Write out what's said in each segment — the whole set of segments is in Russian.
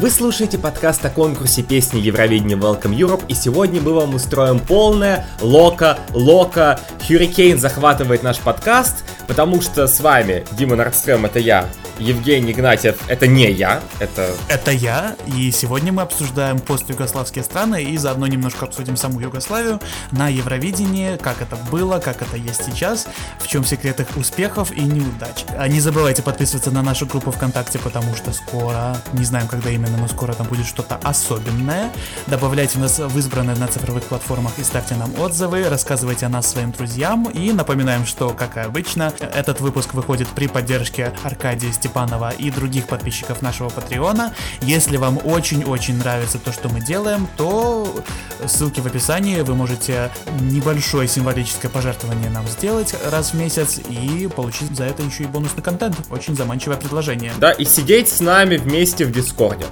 Вы слушаете подкаст о конкурсе песни Евровидения Welcome Europe, и сегодня мы вам устроим полное лока, лока. Хюрикейн захватывает наш подкаст, потому что с вами Дима Нордстрöm, это я, Евгений Игнатьев, это не я, это... Это я, и сегодня мы обсуждаем постюгославские страны и заодно немножко обсудим саму Югославию на Евровидении, как это было, как это есть сейчас, в чем секрет их успехов и неудач. А не забывайте подписываться на нашу группу ВКонтакте, потому что скоро, не знаем когда именно, но скоро там будет что-то особенное. Добавляйте нас в избранные на цифровых платформах и ставьте нам отзывы, рассказывайте о нас своим друзьям и напоминаем, что, как и обычно, этот выпуск выходит при поддержке Аркадия Степанова Степанова и других подписчиков нашего Патреона. Если вам очень-очень нравится то, что мы делаем, то ссылки в описании, вы можете небольшое символическое пожертвование нам сделать раз в месяц и получить за это еще и бонусный контент. Очень заманчивое предложение. Да, и сидеть с нами вместе в Дискорде.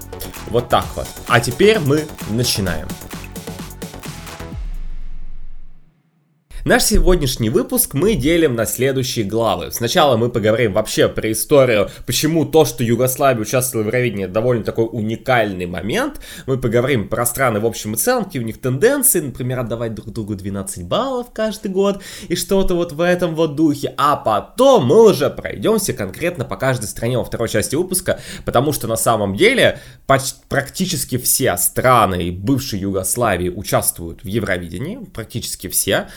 Вот так вот. А теперь мы начинаем. Наш сегодняшний выпуск мы делим на следующие главы. Сначала мы поговорим вообще про историю, почему то, что Югославия участвовала в Евровидении, довольно такой уникальный момент. Мы поговорим про страны в общем и целом, какие у них тенденции, например, отдавать друг другу 12 баллов каждый год и что-то вот в этом вот духе. А потом мы уже пройдемся конкретно по каждой стране во второй части выпуска, потому что на самом деле почти, практически все страны бывшей Югославии участвуют в Евровидении, практически все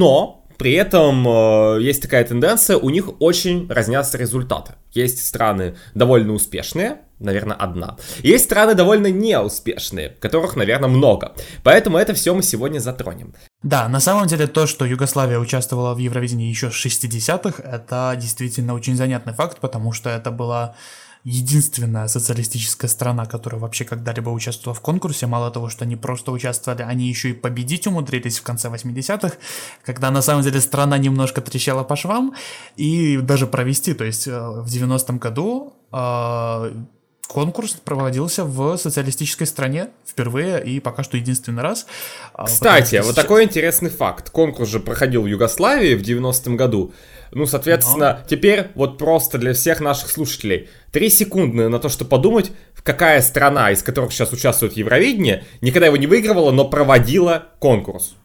но при этом э, есть такая тенденция, у них очень разнятся результаты. Есть страны довольно успешные, наверное, одна. Есть страны довольно неуспешные, которых, наверное, много. Поэтому это все мы сегодня затронем. Да, на самом деле то, что Югославия участвовала в Евровидении еще с 60-х, это действительно очень занятный факт, потому что это была единственная социалистическая страна, которая вообще когда-либо участвовала в конкурсе. Мало того, что они просто участвовали, они еще и победить умудрились в конце 80-х, когда на самом деле страна немножко трещала по швам, и даже провести, то есть э, в 90-м году э, конкурс проводился в социалистической стране впервые и пока что единственный раз. А, Кстати, вот сейчас... такой интересный факт. Конкурс же проходил в Югославии в 90-м году. Ну, соответственно, Но... теперь вот просто для всех наших слушателей три секунды на то, что подумать, какая страна, из которых сейчас участвует в Евровидении, никогда его не выигрывала, но проводила конкурс.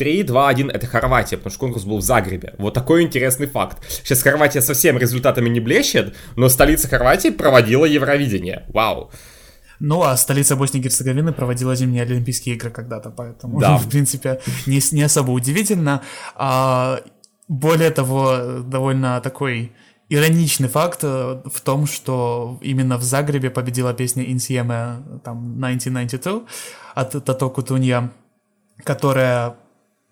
3, 2, 1 это Хорватия, потому что конкурс был в Загребе. Вот такой интересный факт. Сейчас Хорватия совсем результатами не блещет, но столица Хорватии проводила Евровидение. Вау. Ну, а столица Боснии и Герцеговины проводила зимние Олимпийские игры когда-то, поэтому, да. в принципе, не, не особо удивительно. А, более того, довольно такой ироничный факт э, в том, что именно в Загребе победила песня Insieme там 1992 от Тато Кутунья, которая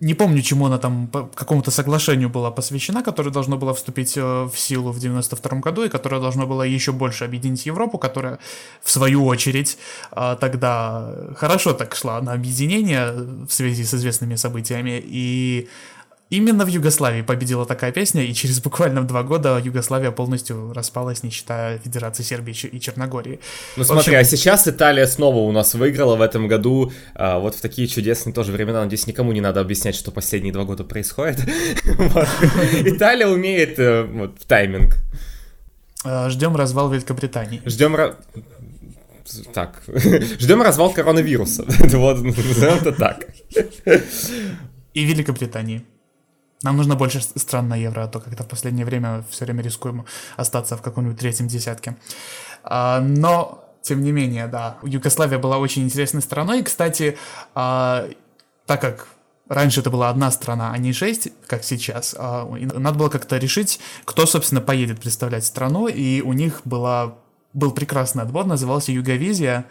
не помню, чему она там, по какому-то соглашению была посвящена, которое должно было вступить э, в силу в 92 году, и которое должно было еще больше объединить Европу, которая, в свою очередь, э, тогда хорошо так шла на объединение в связи с известными событиями, и Именно в Югославии победила такая песня, и через буквально два года Югославия полностью распалась, не считая Федерации Сербии и Черногории. Ну смотри, общем... а сейчас Италия снова у нас выиграла в этом году, а, вот в такие чудесные тоже времена, надеюсь, никому не надо объяснять, что последние два года происходит. Италия умеет э, вот, тайминг. А, ждем развал Великобритании. Ждем так, ждем развал коронавируса. Вот, назовем это так. И Великобритании. Нам нужно больше стран на евро, а то как-то в последнее время все время рискуем остаться в каком-нибудь третьем десятке. А, но, тем не менее, да, Югославия была очень интересной страной. И, кстати, а, так как раньше это была одна страна, а не шесть, как сейчас, а, надо было как-то решить, кто, собственно, поедет представлять страну, и у них была, был прекрасный отбор, назывался Юговизия,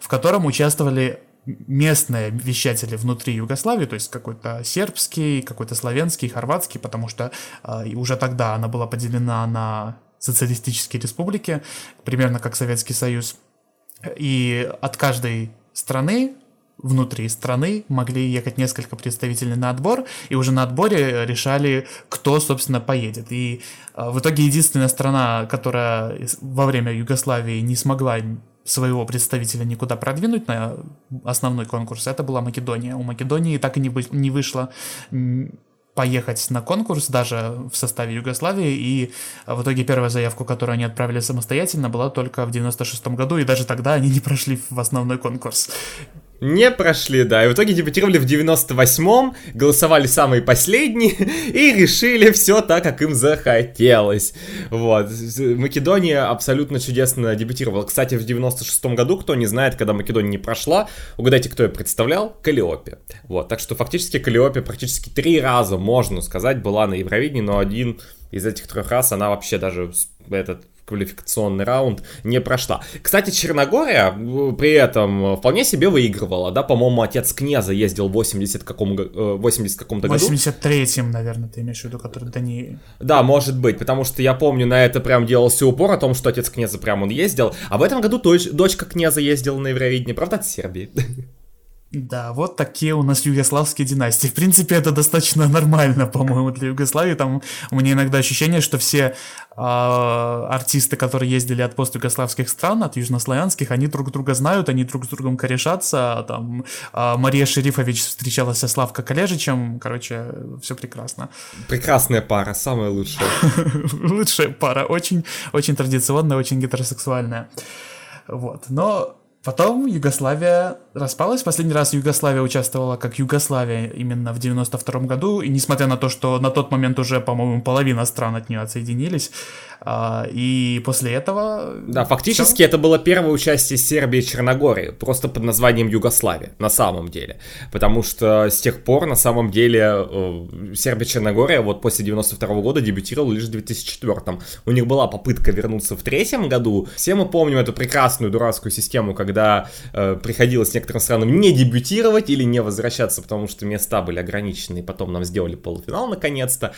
в котором участвовали местные вещатели внутри Югославии, то есть какой-то сербский, какой-то славянский, хорватский, потому что э, уже тогда она была поделена на социалистические республики, примерно как Советский Союз. И от каждой страны внутри страны могли ехать несколько представителей на отбор, и уже на отборе решали, кто, собственно, поедет. И э, в итоге единственная страна, которая во время Югославии не смогла своего представителя никуда продвинуть на основной конкурс, это была Македония. У Македонии так и не, не вышло поехать на конкурс даже в составе Югославии, и в итоге первая заявку, которую они отправили самостоятельно, была только в 96 году, и даже тогда они не прошли в основной конкурс. Не прошли, да. И в итоге дебютировали в 98-м, голосовали самые последние и решили все так, как им захотелось. Вот. Македония абсолютно чудесно дебютировала. Кстати, в 96-м году, кто не знает, когда Македония не прошла, угадайте, кто ее представлял? Калиопе. Вот. Так что фактически Калиопе практически три раза, можно сказать, была на Евровидении, но один из этих трех раз она вообще даже этот квалификационный раунд не прошла. Кстати, Черногория э, при этом вполне себе выигрывала, да, по-моему, отец Княза ездил в 80 каком, 80 э, каком-то году. 83-м, наверное, ты имеешь в виду, который Дани... Да, может быть, потому что я помню, на это прям делался упор о том, что отец Княза прям он ездил, а в этом году дочь, дочка Княза ездила на Евровидение, правда, от Сербии. Да, вот такие у нас югославские династии. В принципе, это достаточно нормально, по-моему, для Югославии. Там у меня иногда ощущение, что все э, артисты, которые ездили от постюгославских стран, от южнославянских, они друг друга знают, они друг с другом корешатся. Там э, Мария Шерифович встречалась со Славко Коллежичем. Короче, все прекрасно. Прекрасная пара, самая лучшая. Лучшая пара, очень, очень традиционная, очень гетеросексуальная. Вот, но Потом Югославия распалась. Последний раз Югославия участвовала как Югославия именно в 92 году. И несмотря на то, что на тот момент уже, по-моему, половина стран от нее отсоединились, а, и после этого... Да, фактически все. это было первое участие Сербии и Черногории, просто под названием Югославия, на самом деле. Потому что с тех пор, на самом деле, э, Сербия и Черногория вот после 92 года дебютировала лишь в 2004 У них была попытка вернуться в третьем году. Все мы помним эту прекрасную дурацкую систему, когда э, приходилось некоторым странам не дебютировать или не возвращаться, потому что места были ограничены, и потом нам сделали полуфинал наконец-то.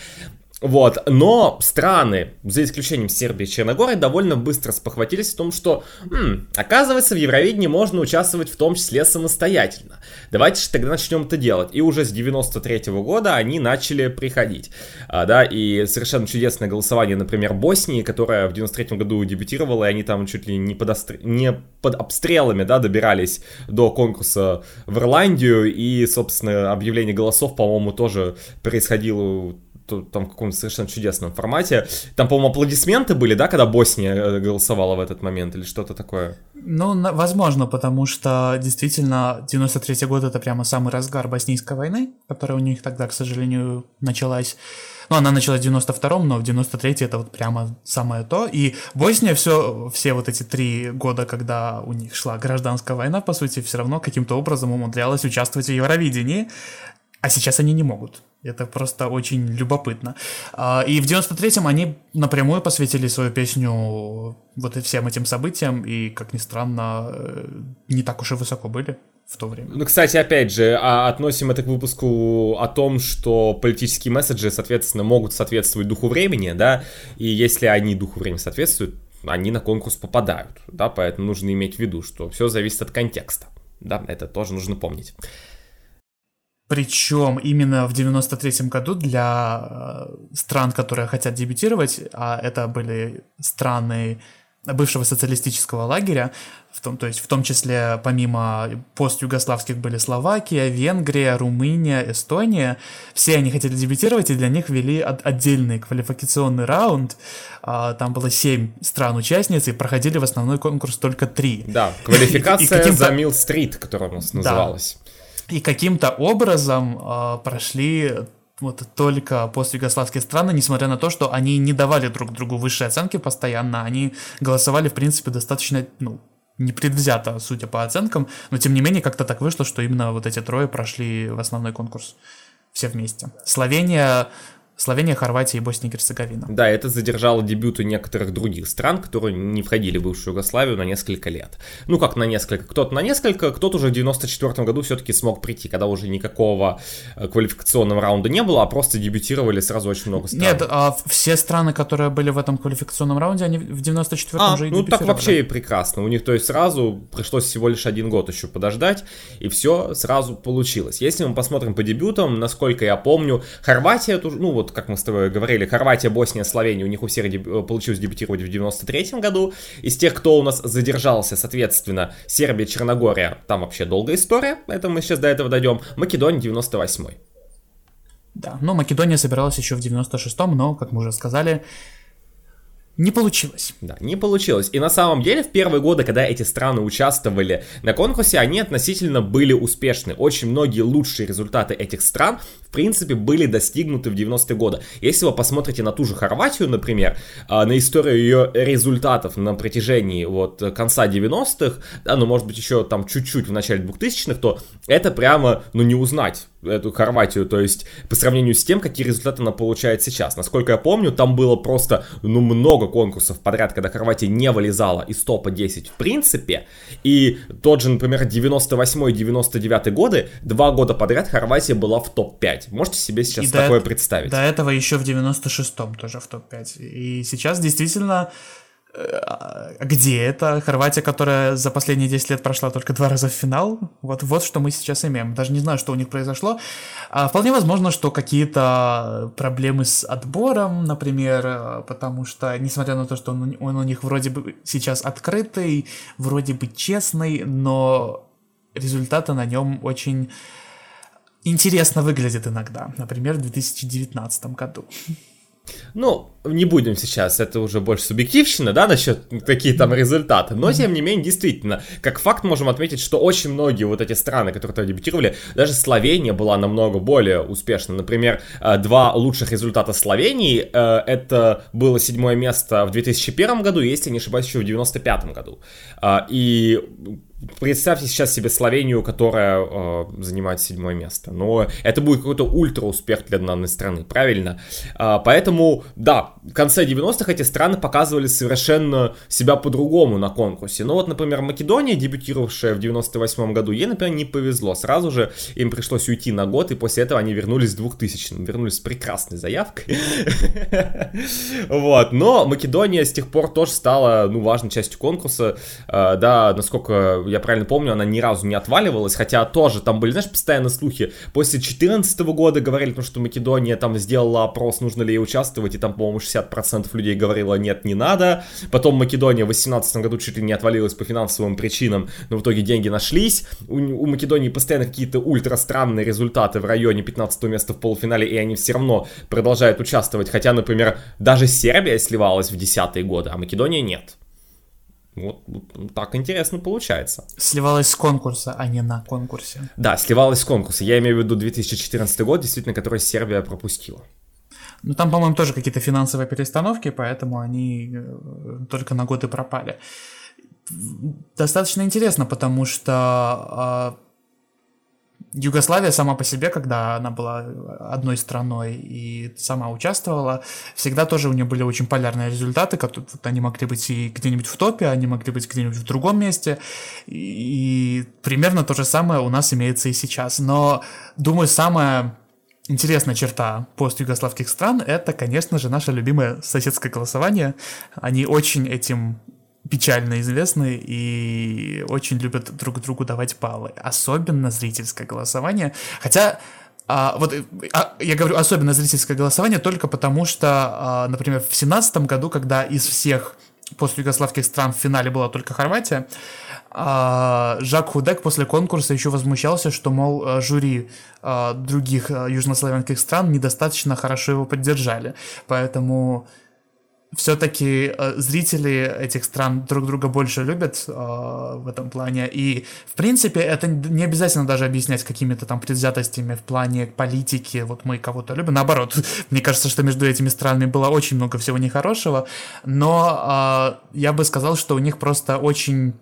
Вот, но страны, за исключением Сербии и Черногории, довольно быстро спохватились в том, что, м, оказывается, в Евровидении можно участвовать в том числе самостоятельно. Давайте же тогда начнем это делать. И уже с 93 -го года они начали приходить. А, да, и совершенно чудесное голосование, например, Боснии, которая в 93 году дебютировала, и они там чуть ли не под, остр... не под обстрелами, да, добирались до конкурса в Ирландию, и, собственно, объявление голосов, по-моему, тоже происходило там в каком-то совершенно чудесном формате. Там, по-моему, аплодисменты были, да, когда Босния э, голосовала в этот момент или что-то такое? Ну, возможно, потому что действительно 93 год это прямо самый разгар боснийской войны, которая у них тогда, к сожалению, началась. Ну, она началась в 92-м, но в 93-й это вот прямо самое то. И Босния все, все вот эти три года, когда у них шла гражданская война, по сути, все равно каким-то образом умудрялась участвовать в Евровидении, а сейчас они не могут. Это просто очень любопытно. А, и в 93-м они напрямую посвятили свою песню вот всем этим событиям, и, как ни странно, э, не так уж и высоко были в то время. Ну, кстати, опять же, а, относим это к выпуску о том, что политические месседжи, соответственно, могут соответствовать духу времени, да, и если они духу времени соответствуют, они на конкурс попадают, да, поэтому нужно иметь в виду, что все зависит от контекста, да, это тоже нужно помнить. Причем именно в 93 году для э, стран, которые хотят дебютировать, а это были страны бывшего социалистического лагеря, в том, то есть в том числе помимо пост-югославских были Словакия, Венгрия, Румыния, Эстония, все они хотели дебютировать, и для них ввели от, отдельный квалификационный раунд, а, там было семь стран-участниц, и проходили в основной конкурс только три. Да, квалификация за Милл-стрит, которая у нас называлась. Да и каким-то образом э, прошли вот только постюгославские страны, несмотря на то, что они не давали друг другу высшие оценки постоянно, они голосовали, в принципе, достаточно, ну, непредвзято, судя по оценкам, но тем не менее как-то так вышло, что именно вот эти трое прошли в основной конкурс все вместе. Словения Словения, Хорватия и Босния и Герцеговина. Да, это задержало дебюты некоторых других стран, которые не входили в бывшую Югославию на несколько лет. Ну, как на несколько. Кто-то на несколько, кто-то уже в 94 году все-таки смог прийти, когда уже никакого э, квалификационного раунда не было, а просто дебютировали сразу очень много стран. Нет, а все страны, которые были в этом квалификационном раунде, они в 94-м а, уже и ну так вообще и прекрасно. У них, то есть, сразу пришлось всего лишь один год еще подождать, и все сразу получилось. Если мы посмотрим по дебютам, насколько я помню, Хорватия, ну вот вот как мы с тобой говорили, Хорватия, Босния, Словения, у них у всех деб... Э, получилось дебютировать в 93 году. Из тех, кто у нас задержался, соответственно, Сербия, Черногория, там вообще долгая история, это мы сейчас до этого дойдем. Македония 98 -й. Да, но Македония собиралась еще в 96-м, но, как мы уже сказали, не получилось. Да, не получилось. И на самом деле в первые годы, когда эти страны участвовали на конкурсе, они относительно были успешны. Очень многие лучшие результаты этих стран, принципе, были достигнуты в 90-е годы. Если вы посмотрите на ту же Хорватию, например, а, на историю ее результатов на протяжении вот конца 90-х, да, ну, может быть, еще там чуть-чуть в начале 2000-х, то это прямо, ну, не узнать эту Хорватию, то есть по сравнению с тем, какие результаты она получает сейчас. Насколько я помню, там было просто, ну, много конкурсов подряд, когда Хорватия не вылезала из топа 10 в принципе, и тот же, например, 98 и 99 годы, два года подряд Хорватия была в топ-5. Можете себе сейчас и такое до, представить? До этого еще в 96-м тоже в топ-5. И сейчас действительно Э, где это? Хорватия, которая за последние 10 лет прошла только два раза в финал. Вот, вот что мы сейчас имеем. Даже не знаю, что у них произошло. А, вполне возможно, что какие-то проблемы с отбором, например, э, потому что, несмотря на то, что он, он у них вроде бы сейчас открытый, вроде бы честный, но результаты на нем очень интересно выглядят иногда. Например, в 2019 году. Ну, не будем сейчас, это уже больше субъективщина, да, насчет какие там результаты, но тем не менее, действительно, как факт можем отметить, что очень многие вот эти страны, которые тогда дебютировали, даже Словения была намного более успешна. Например, э, два лучших результата Словении, э, это было седьмое место в 2001 году, если не ошибаюсь, еще в 95 году. Э, и представьте сейчас себе Словению, которая э, занимает седьмое место. Но это будет какой-то ультра успех для данной страны, правильно? Э, поэтому, да, в конце 90-х эти страны показывали совершенно себя по-другому на конкурсе. Ну вот, например, Македония, дебютировавшая в 98 году, ей, например, не повезло. Сразу же им пришлось уйти на год, и после этого они вернулись в 2000 вернулись с прекрасной заявкой. Вот, но Македония с тех пор тоже стала, ну, важной частью конкурса. Э, да, насколько я правильно помню, она ни разу не отваливалась, хотя тоже там были, знаешь, постоянно слухи. После 2014 года говорили, потому что Македония там сделала опрос, нужно ли ей участвовать, и там, по-моему, 60% людей говорило, нет, не надо. Потом Македония в 2018 году чуть ли не отвалилась по финансовым причинам, но в итоге деньги нашлись. У, у Македонии постоянно какие-то ультра странные результаты в районе 15 места в полуфинале, и они все равно продолжают участвовать, хотя, например, даже Сербия сливалась в десятые годы, а Македония нет. Вот, вот так интересно получается. Сливалась с конкурса, а не на конкурсе. Да, сливалась с конкурса. Я имею в виду 2014 год, действительно, который Сербия пропустила. Ну, там, по-моему, тоже какие-то финансовые перестановки, поэтому они э, только на год и пропали. Достаточно интересно, потому что а, Югославия сама по себе, когда она была одной страной и сама участвовала, всегда тоже у нее были очень полярные результаты, которые они могли быть и где-нибудь в топе, они могли быть где-нибудь в другом месте, и примерно то же самое у нас имеется и сейчас. Но, думаю, самая интересная черта постюгославских стран — это, конечно же, наше любимое соседское голосование. Они очень этим печально известны и очень любят друг другу давать баллы. Особенно зрительское голосование. Хотя а, вот а, я говорю особенно зрительское голосование только потому, что, а, например, в семнадцатом году, когда из всех постюгославских стран в финале была только Хорватия, а, Жак Худек после конкурса еще возмущался, что, мол, жюри а, других а, южнославянских стран недостаточно хорошо его поддержали. Поэтому все-таки э, зрители этих стран друг друга больше любят э, в этом плане. И, в принципе, это не обязательно даже объяснять какими-то там предвзятостями в плане политики. Вот мы кого-то любим. Наоборот, мне кажется, что между этими странами было очень много всего нехорошего. Но э, я бы сказал, что у них просто очень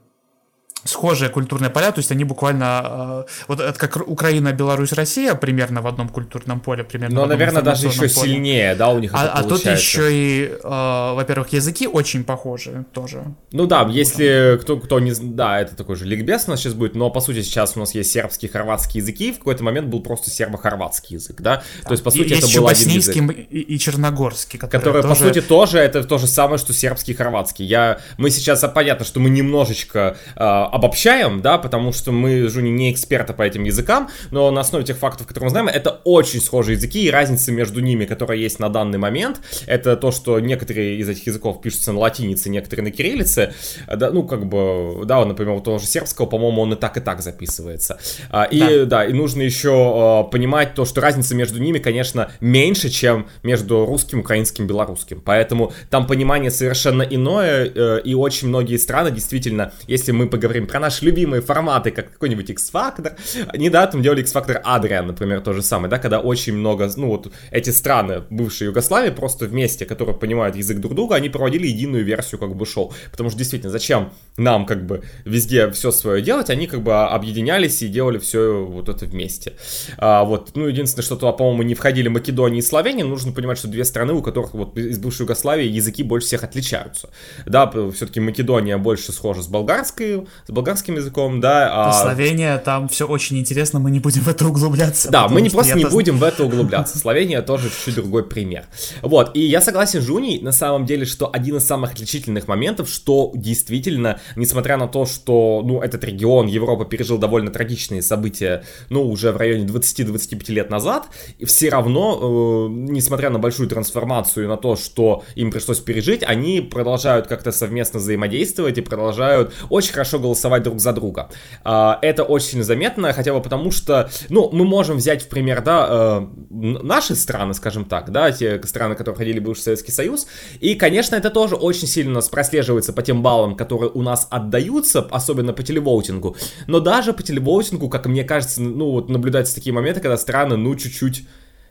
схожие культурные поля, то есть они буквально, э, вот это как Украина, Беларусь, Россия примерно в одном культурном поле, примерно. Но, наверное, даже еще поле. сильнее, да, у них а, а тут еще и, э, во-первых, языки очень похожи тоже. Ну да, если кто, кто не, да, это такой же ликбез у нас сейчас будет, но по сути сейчас у нас есть сербский, хорватский языки, в какой-то момент был просто сербо-хорватский язык, да, да. то есть по сути и, это был один язык. И, и черногорский, который, который тоже... по сути тоже это то же самое, что сербский, хорватский. Я, мы сейчас, а, понятно, что мы немножечко э, обобщаем, да, потому что мы, Жуни, не эксперты по этим языкам, но на основе тех фактов, которые мы знаем, это очень схожие языки, и разница между ними, которая есть на данный момент, это то, что некоторые из этих языков пишутся на латинице, некоторые на кириллице, да, ну, как бы, да, например, у того же сербского, по-моему, он и так, и так записывается. А, и, да, да и нужно еще понимать то, что разница между ними, конечно, меньше, чем между русским, украинским, белорусским, поэтому там понимание совершенно иное, э, и очень многие страны, действительно, если мы поговорим про наши любимые форматы, как какой-нибудь X-Factor, они, да, там делали X-Factor Adrian, например, то же самое, да, когда очень много, ну, вот эти страны бывшей Югославии просто вместе, которые понимают язык друг друга, они проводили единую версию, как бы, шоу, потому что, действительно, зачем нам, как бы, везде все свое делать, они, как бы, объединялись и делали все вот это вместе. А, вот, ну, единственное, что туда, по-моему, не входили Македония и Словения, нужно понимать, что две страны, у которых вот из бывшей Югославии языки больше всех отличаются. Да, все-таки Македония больше схожа с болгарской, с болгарским языком, да. А... Словения, там все очень интересно, мы не будем в это углубляться. Да, мы не просто не будем в это углубляться. Словения тоже чуть-чуть другой пример. Вот, и я согласен с Жуней, на самом деле, что один из самых отличительных моментов, что действительно, несмотря на то, что, ну, этот регион Европы пережил довольно трагичные события, ну, уже в районе 20-25 лет назад, и все равно, э, несмотря на большую трансформацию, на то, что им пришлось пережить, они продолжают как-то совместно заимодействовать и продолжают очень хорошо голосовать друг за друга. Э, это очень заметно, хотя бы потому, что, ну, мы можем взять в пример, да, э, наши страны, скажем так, да, те страны, которые ходили в бывший Советский Союз, и, конечно, это тоже очень сильно прослеживается по тем баллам, которые у нас отдаются, особенно по телевоутингу, но даже по телевоутингу, как мне кажется, ну, вот наблюдаются такие моменты, когда страны, ну, чуть-чуть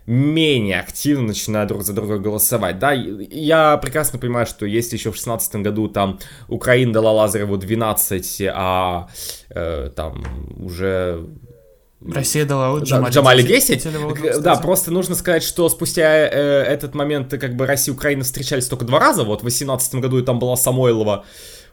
менее активно начинают друг за друга голосовать. Да, я прекрасно понимаю, что если еще в 2016 году там Украина дала Лазареву 12, а э, там уже Россия дала Джамали, Джамали 10. 10 да, просто нужно сказать, что спустя э, этот момент как бы Россия и Украина встречались только два раза. Вот в 2018 году и там была Самойлова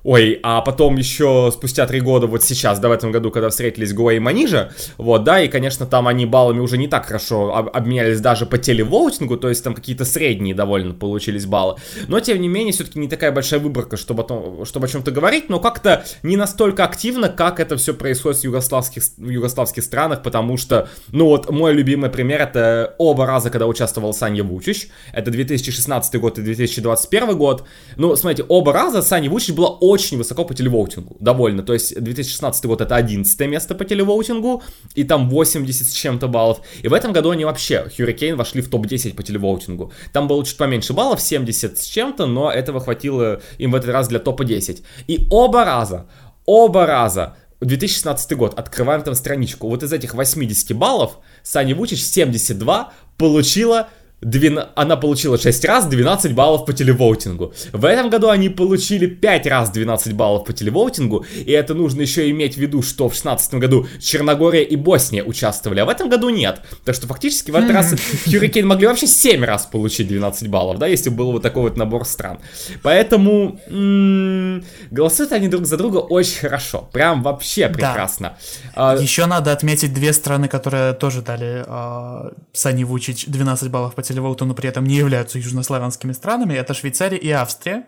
Ой, а потом еще спустя три года, вот сейчас, да, в этом году, когда встретились Гуэй и Манижа, вот, да, и, конечно, там они баллами уже не так хорошо об- обменялись даже по телевоутингу, то есть там какие-то средние довольно получились баллы. Но, тем не менее, все-таки не такая большая выборка, чтобы о, том, чтобы о чем-то говорить, но как-то не настолько активно, как это все происходит в югославских, в югославских странах, потому что, ну вот, мой любимый пример, это оба раза, когда участвовал Саня Вучич, это 2016 год и 2021 год. Ну, смотрите, оба раза Саня Вучич была очень высоко по телевоутингу, довольно. То есть 2016 год это 11 место по телевоутингу, и там 80 с чем-то баллов. И в этом году они вообще, Hurricane, вошли в топ-10 по телевоутингу. Там было чуть поменьше баллов, 70 с чем-то, но этого хватило им в этот раз для топа 10. И оба раза, оба раза 2016 год, открываем там страничку. Вот из этих 80 баллов Саня Вучич 72 получила 12, она получила 6 раз 12 баллов по телевоутингу. В этом году они получили 5 раз 12 баллов по телевоутингу, и это нужно еще иметь в виду, что в 2016 году Черногория и Босния участвовали, а в этом году нет. Так что фактически в этот раз Hurricane могли вообще 7 раз получить 12 баллов, да, если был вот такой вот набор стран. Поэтому м-м, голосуют они друг за друга очень хорошо, прям вообще прекрасно. Да. А, еще надо отметить две страны, которые тоже дали а, Сани Вучич 12 баллов по телевоуту, но при этом не являются южнославянскими странами, это Швейцария и Австрия.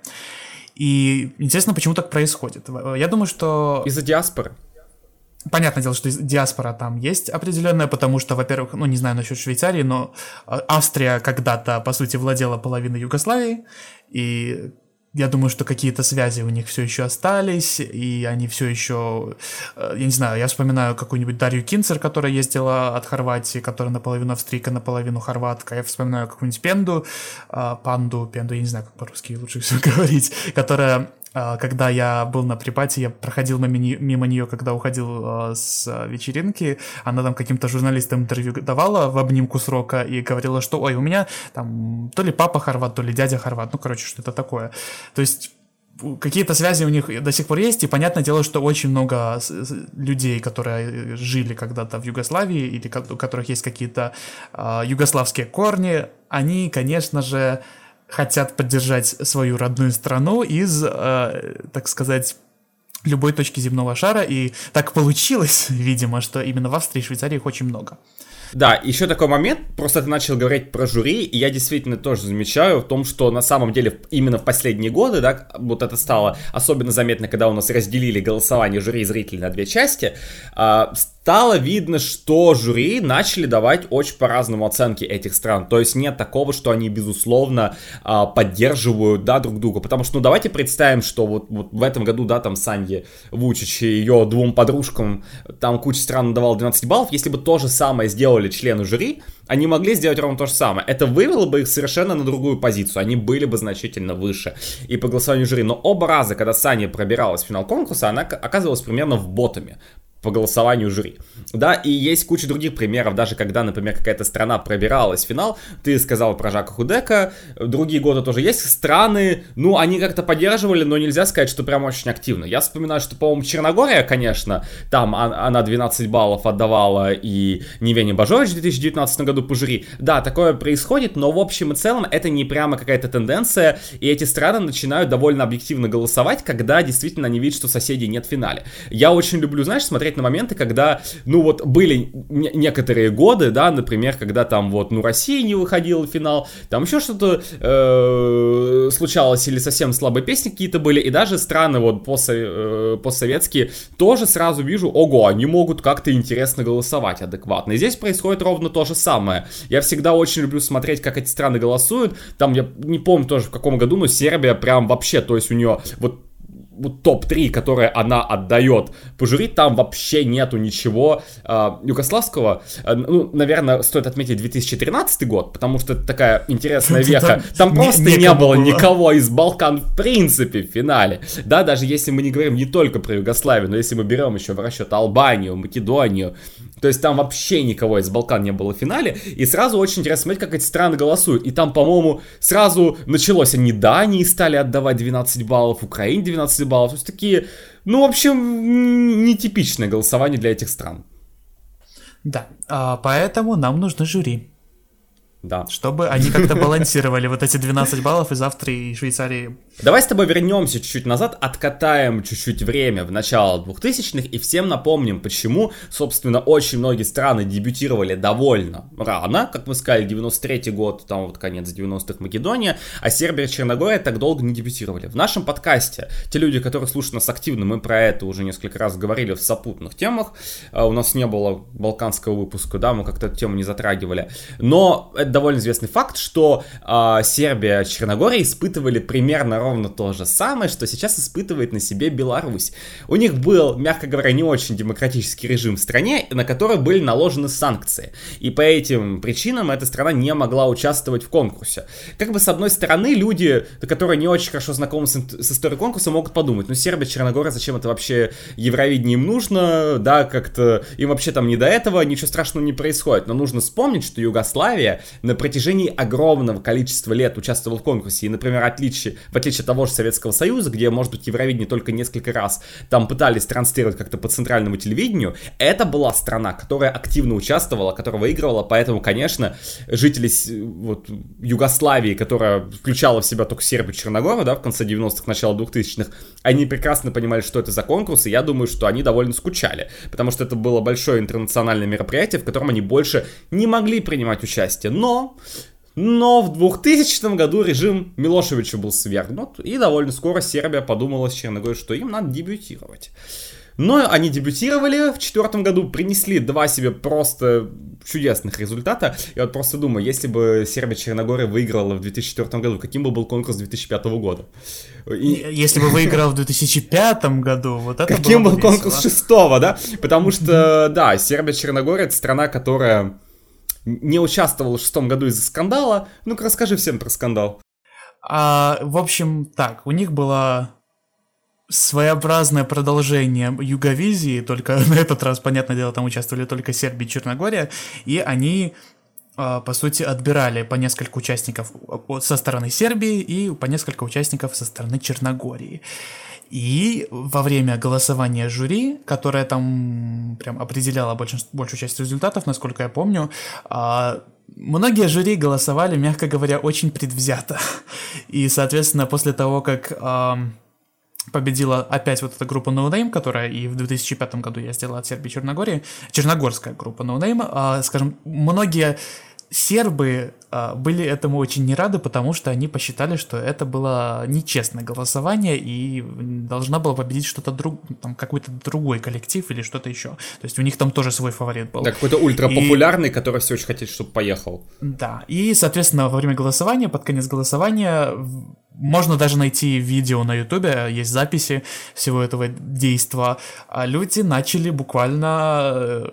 И интересно, почему так происходит. Я думаю, что... Из-за диаспоры. Понятное дело, что диаспора там есть определенная, потому что, во-первых, ну не знаю насчет Швейцарии, но а, Австрия когда-то, по сути, владела половиной Югославии, и я думаю, что какие-то связи у них все еще остались, и они все еще, э, я не знаю, я вспоминаю какую-нибудь Дарью Кинцер, которая ездила от Хорватии, которая наполовину австрийка, наполовину хорватка. Я вспоминаю какую-нибудь Пенду, э, Панду, Пенду, я не знаю, как по-русски лучше всего говорить, которая когда я был на припате, я проходил мимо нее, когда уходил а, с вечеринки, она там каким-то журналистам интервью давала в обнимку срока и говорила, что, ой, у меня там то ли папа хорват, то ли дядя хорват, ну, короче, что-то такое. То есть какие-то связи у них до сих пор есть, и понятное дело, что очень много людей, которые жили когда-то в Югославии, или у которых есть какие-то э, югославские корни, они, конечно же, хотят поддержать свою родную страну из, э, так сказать, любой точки земного шара, и так получилось, видимо, что именно в Австрии и Швейцарии их очень много. Да, еще такой момент, просто ты начал говорить про жюри, и я действительно тоже замечаю в том, что на самом деле именно в последние годы, да, вот это стало особенно заметно, когда у нас разделили голосование жюри и зрителей на две части, а, стало видно, что жюри начали давать очень по-разному оценки этих стран. То есть нет такого, что они, безусловно, а, поддерживают, да, друг друга. Потому что, ну, давайте представим, что вот, вот в этом году, да, там Санди Вучич и ее двум подружкам, там куча стран давал 12 баллов. Если бы то же самое сделали члены жюри, они могли сделать ровно то же самое. Это вывело бы их совершенно на другую позицию. Они были бы значительно выше. И по голосованию жюри. Но оба раза, когда Саня пробиралась в финал конкурса, она оказывалась примерно в ботами по голосованию жюри. Да, и есть куча других примеров, даже когда, например, какая-то страна пробиралась в финал, ты сказал про Жака Худека, другие годы тоже есть страны, ну, они как-то поддерживали, но нельзя сказать, что прям очень активно. Я вспоминаю, что, по-моему, Черногория, конечно, там она 12 баллов отдавала и Невене Бажович в 2019 году по жюри. Да, такое происходит, но в общем и целом это не прямо какая-то тенденция, и эти страны начинают довольно объективно голосовать, когда действительно они видят, что соседей нет в финале. Я очень люблю, знаешь, смотреть смотреть на моменты, когда, ну вот, были некоторые годы, да, например, когда там вот, ну, Россия не выходила в финал, там еще что-то э, случалось, или совсем слабые песни какие-то были, и даже страны вот постсо, э, постсоветские тоже сразу вижу, ого, они могут как-то интересно голосовать адекватно. И здесь происходит ровно то же самое. Я всегда очень люблю смотреть, как эти страны голосуют. Там, я не помню тоже в каком году, но Сербия прям вообще, то есть у нее вот топ-3, которые она отдает по жюри, там вообще нету ничего э, югославского. Э, ну, наверное, стоит отметить 2013 год, потому что это такая интересная веха. Там просто не было никого из Балкан в принципе в финале. Да, даже если мы не говорим не только про Югославию, но если мы берем еще в расчет Албанию, Македонию, то есть там вообще никого из Балкан не было в финале. И сразу очень интересно смотреть, как эти страны голосуют. И там, по-моему, сразу началось. Они Дании стали отдавать 12 баллов, Украине 12 баллов. То есть такие, ну, в общем, нетипичное голосование для этих стран. Да, а, поэтому нам нужно жюри. Да. Чтобы они как-то балансировали вот эти 12 баллов из Австрии и Швейцарии. Давай с тобой вернемся чуть-чуть назад, откатаем чуть-чуть время в начало 2000-х и всем напомним, почему, собственно, очень многие страны дебютировали довольно рано, как мы сказали, 93 год, там вот конец 90-х Македония, а Сербия и Черногория так долго не дебютировали. В нашем подкасте, те люди, которые слушают нас активно, мы про это уже несколько раз говорили в сопутных темах, а, у нас не было балканского выпуска, да, мы как-то эту тему не затрагивали, но довольно известный факт, что э, Сербия, Черногория испытывали примерно ровно то же самое, что сейчас испытывает на себе Беларусь. У них был, мягко говоря, не очень демократический режим в стране, на который были наложены санкции. И по этим причинам эта страна не могла участвовать в конкурсе. Как бы с одной стороны, люди, которые не очень хорошо знакомы с, с историей конкурса, могут подумать, ну Сербия, Черногория, зачем это вообще Евровидение им нужно, да, как-то им вообще там не до этого, ничего страшного не происходит. Но нужно вспомнить, что Югославия на протяжении огромного количества лет участвовал в конкурсе. И, например, отличие, в отличие от того же Советского Союза, где, может быть, Евровидение только несколько раз там пытались транслировать как-то по центральному телевидению, это была страна, которая активно участвовала, которая выигрывала, поэтому, конечно, жители вот, Югославии, которая включала в себя только Сербию и Черногорию, да, в конце 90-х, начало 2000-х, они прекрасно понимали, что это за конкурс, и я думаю, что они довольно скучали, потому что это было большое интернациональное мероприятие, в котором они больше не могли принимать участие. Но но, в 2000 году режим Милошевича был свергнут, и довольно скоро Сербия подумала с Черногорией, что им надо дебютировать. Но они дебютировали в четвертом году, принесли два себе просто чудесных результата. Я вот просто думаю, если бы Сербия Черногория выиграла в 2004 году, каким бы был конкурс 2005 года? И... Если бы выиграл в 2005 году, вот это Каким был конкурс шестого, да? Потому что, да, Сербия Черногория это страна, которая не участвовал в шестом году из-за скандала. Ну-ка, расскажи всем про скандал. А, в общем, так, у них было своеобразное продолжение Юговизии, только на этот раз, понятное дело, там участвовали только Сербия и Черногория, и они а, по сути, отбирали по несколько участников со стороны Сербии и по несколько участников со стороны Черногории. И во время голосования жюри, которое там прям определяло большинство, большую часть результатов, насколько я помню, а, многие жюри голосовали, мягко говоря, очень предвзято. И, соответственно, после того, как победила опять вот эта группа No Name, которая и в 2005 году я сделала от Сербии Черногории, черногорская группа No Name, а, скажем, многие сербы а, были этому очень не рады, потому что они посчитали, что это было нечестное голосование и должна была победить что-то друг, там какой-то другой коллектив или что-то еще. То есть у них там тоже свой фаворит был. Да, какой-то ультрапопулярный, и... который все очень хотели, чтобы поехал. Да, и, соответственно, во время голосования, под конец голосования, можно даже найти видео на ютубе, есть записи всего этого действа. А люди начали буквально э,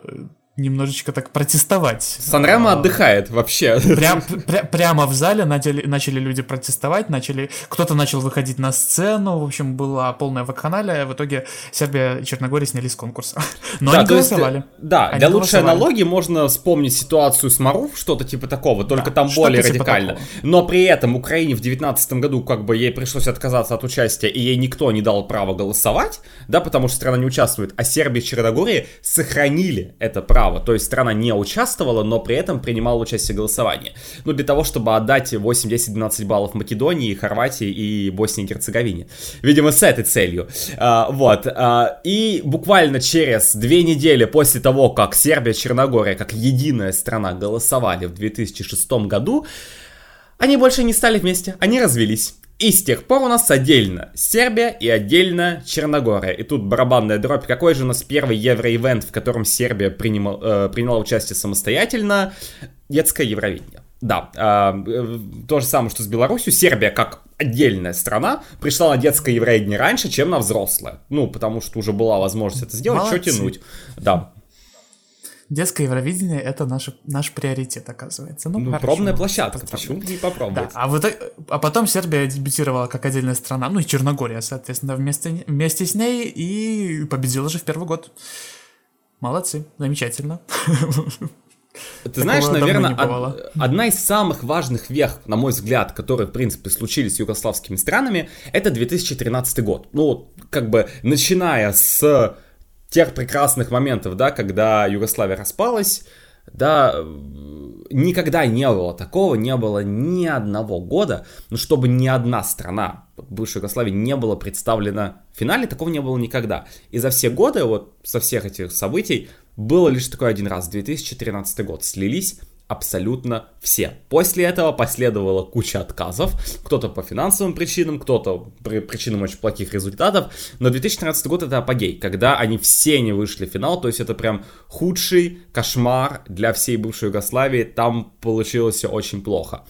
немножечко так протестовать. Санрема а, отдыхает вообще. Прям, пря, прямо в зале начали, начали люди протестовать, начали, кто-то начал выходить на сцену, в общем, была полная вакханалия, в итоге Сербия и Черногория снялись с конкурса. Но да, они голосовали. Есть, да, они для лучшей аналогии можно вспомнить ситуацию с Маруф, что-то типа такого, только да, там более типа радикально. Такого. Но при этом Украине в 2019 году как бы ей пришлось отказаться от участия, и ей никто не дал права голосовать, да, потому что страна не участвует, а Сербия и Черногория сохранили это право право. То есть страна не участвовала, но при этом принимала участие в голосовании. Ну, для того, чтобы отдать 8, 10, 12 баллов Македонии, Хорватии и Боснии и Герцеговине. Видимо, с этой целью. А, вот. А, и буквально через две недели после того, как Сербия, Черногория, как единая страна голосовали в 2006 году, они больше не стали вместе, они развелись. И с тех пор у нас отдельно Сербия и отдельно Черногория. И тут барабанная дробь. Какой же у нас первый евроивент, в котором Сербия принимал, э, приняла участие самостоятельно? Детское Евровидение. Да, э, то же самое, что с Беларусью. Сербия, как отдельная страна, пришла на детское евровидение раньше, чем на взрослое. Ну, потому что уже была возможность это сделать, Молодцы. что тянуть. Да, детское Евровидение это наш, наш приоритет, оказывается. Ну, ну пробная площадка, почему бы не попробовать? Да, а, вот, а потом Сербия дебютировала как отдельная страна, ну и Черногория, соответственно, вместе, вместе с ней и победила же в первый год. Молодцы, замечательно. Ты знаешь, наверное, од- одна из самых важных вех, на мой взгляд, которые, в принципе, случились с югославскими странами, это 2013 год. Ну, как бы, начиная с тех прекрасных моментов, да, когда Югославия распалась, да, никогда не было такого, не было ни одного года, ну, чтобы ни одна страна бывшей Югославии не была представлена в финале, такого не было никогда. И за все годы, вот со всех этих событий, было лишь такой один раз, 2013 год, слились абсолютно все. После этого последовала куча отказов, кто-то по финансовым причинам, кто-то по причинам очень плохих результатов, но 2013 год это апогей, когда они все не вышли в финал, то есть это прям худший кошмар для всей бывшей Югославии, там получилось все очень плохо.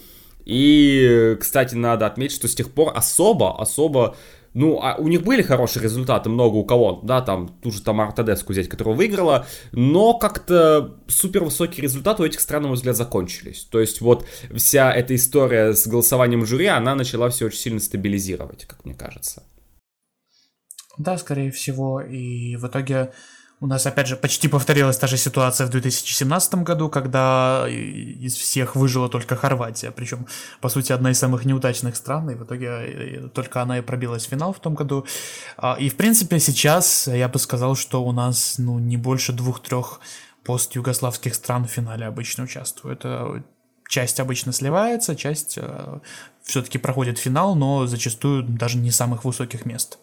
И, кстати, надо отметить, что с тех пор особо, особо ну, а у них были хорошие результаты, много у кого, да, там, ту же Тамар Тадеску взять, которая выиграла, но как-то супер высокие результаты у этих стран, на мой взгляд, закончились. То есть вот вся эта история с голосованием жюри, она начала все очень сильно стабилизировать, как мне кажется. Да, скорее всего, и в итоге у нас, опять же, почти повторилась та же ситуация в 2017 году, когда из всех выжила только Хорватия. Причем, по сути, одна из самых неудачных стран, и в итоге э, только она и пробилась в финал в том году. А, и, в принципе, сейчас я бы сказал, что у нас ну, не больше двух-трех пост-югославских стран в финале обычно участвуют. Э, часть обычно сливается, часть э, все-таки проходит финал, но зачастую даже не самых высоких мест.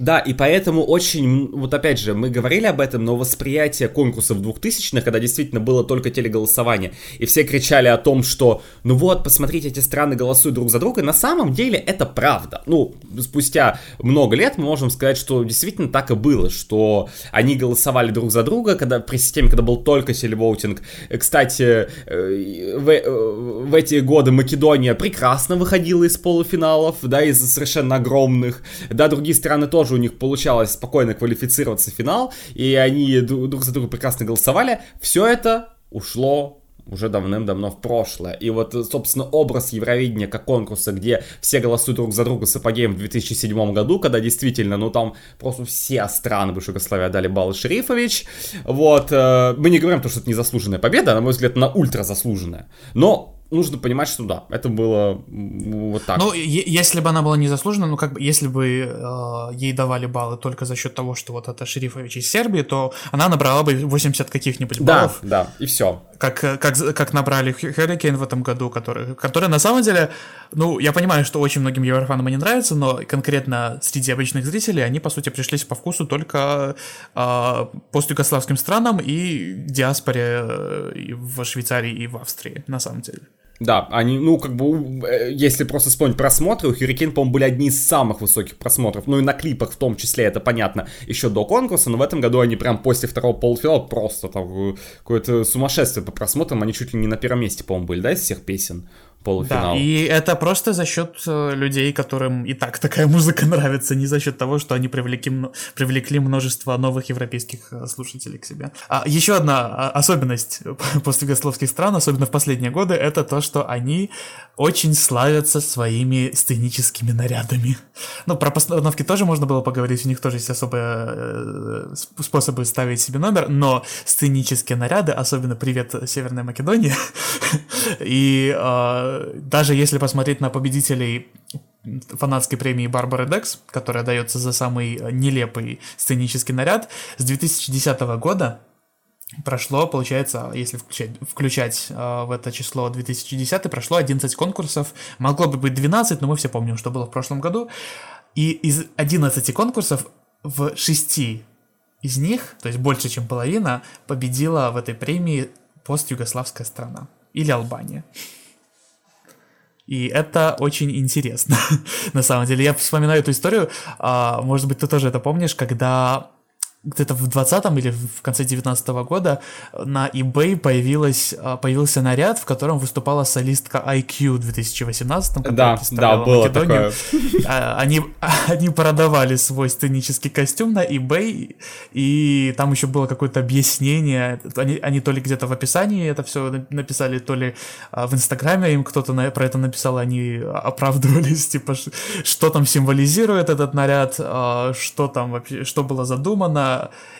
Да, и поэтому очень, вот опять же, мы говорили об этом, но восприятие конкурсов 2000-х, когда действительно было только телеголосование, и все кричали о том, что, ну вот, посмотрите, эти страны голосуют друг за друга, на самом деле это правда. Ну, спустя много лет мы можем сказать, что действительно так и было, что они голосовали друг за друга, когда при системе, когда был только телевоутинг. Кстати, э, в, э, в эти годы Македония прекрасно выходила из полуфиналов, да, из совершенно огромных, да, другие страны тоже тоже у них получалось спокойно квалифицироваться в финал, и они друг за друга прекрасно голосовали, все это ушло уже давным-давно в прошлое. И вот, собственно, образ Евровидения как конкурса, где все голосуют друг за друга с Апогеем в 2007 году, когда действительно, ну там просто все страны бывшей Югославии отдали баллы Шерифович. Вот, э, мы не говорим, что это незаслуженная победа, на мой взгляд, она ультра заслуженная. Но нужно понимать, что да, это было вот так. Ну, если бы она была незаслужена, ну, как бы, если бы э, ей давали баллы только за счет того, что вот это Шерифович из Сербии, то она набрала бы 80 каких-нибудь баллов. Да, да, и все. как, как, как набрали Hurricane в этом году, который, который на самом деле, ну, я понимаю, что очень многим еврофанам они нравятся, но конкретно среди обычных зрителей они, по сути, пришлись по вкусу только э, постюгославским странам и диаспоре э, в Швейцарии и в Австрии, на самом деле. Да, они, ну, как бы, э, если просто вспомнить просмотры, у Hurricane, по-моему, были одни из самых высоких просмотров. Ну и на клипах в том числе, это понятно, еще до конкурса, но в этом году они прям после второго полуфинала просто там какое-то сумасшествие по просмотрам, они чуть ли не на первом месте, по-моему, были, да, из всех песен полуфинал. Да, и это просто за счет э, людей, которым и так такая музыка нравится, не за счет того, что они привлекли, привлекли множество новых европейских э, слушателей к себе. А еще одна а, особенность постюгословских стран, особенно в последние годы, это то, что они очень славятся своими сценическими нарядами. Ну, про постановки тоже можно было поговорить, у них тоже есть особые э, способы ставить себе номер, но сценические наряды, особенно привет Северной Македонии, и даже если посмотреть на победителей фанатской премии Барбары Декс, которая дается за самый нелепый сценический наряд, с 2010 года прошло, получается, если включать, включать э, в это число 2010, прошло 11 конкурсов, могло бы быть 12, но мы все помним, что было в прошлом году, и из 11 конкурсов в 6 из них, то есть больше, чем половина, победила в этой премии постюгославская страна или Албания. И это очень интересно, на самом деле. Я вспоминаю эту историю, а, может быть, ты тоже это помнишь, когда где-то в 20-м или в конце 19 -го года на eBay появилась, а, появился наряд, в котором выступала солистка IQ в 2018 Да, да, было Македонию. такое. А, они, они продавали свой сценический костюм на eBay, и там еще было какое-то объяснение. Они, они то ли где-то в описании это все написали, то ли а, в Инстаграме им кто-то на, про это написал, они оправдывались, типа, что там символизирует этот наряд, что там вообще, что было задумано,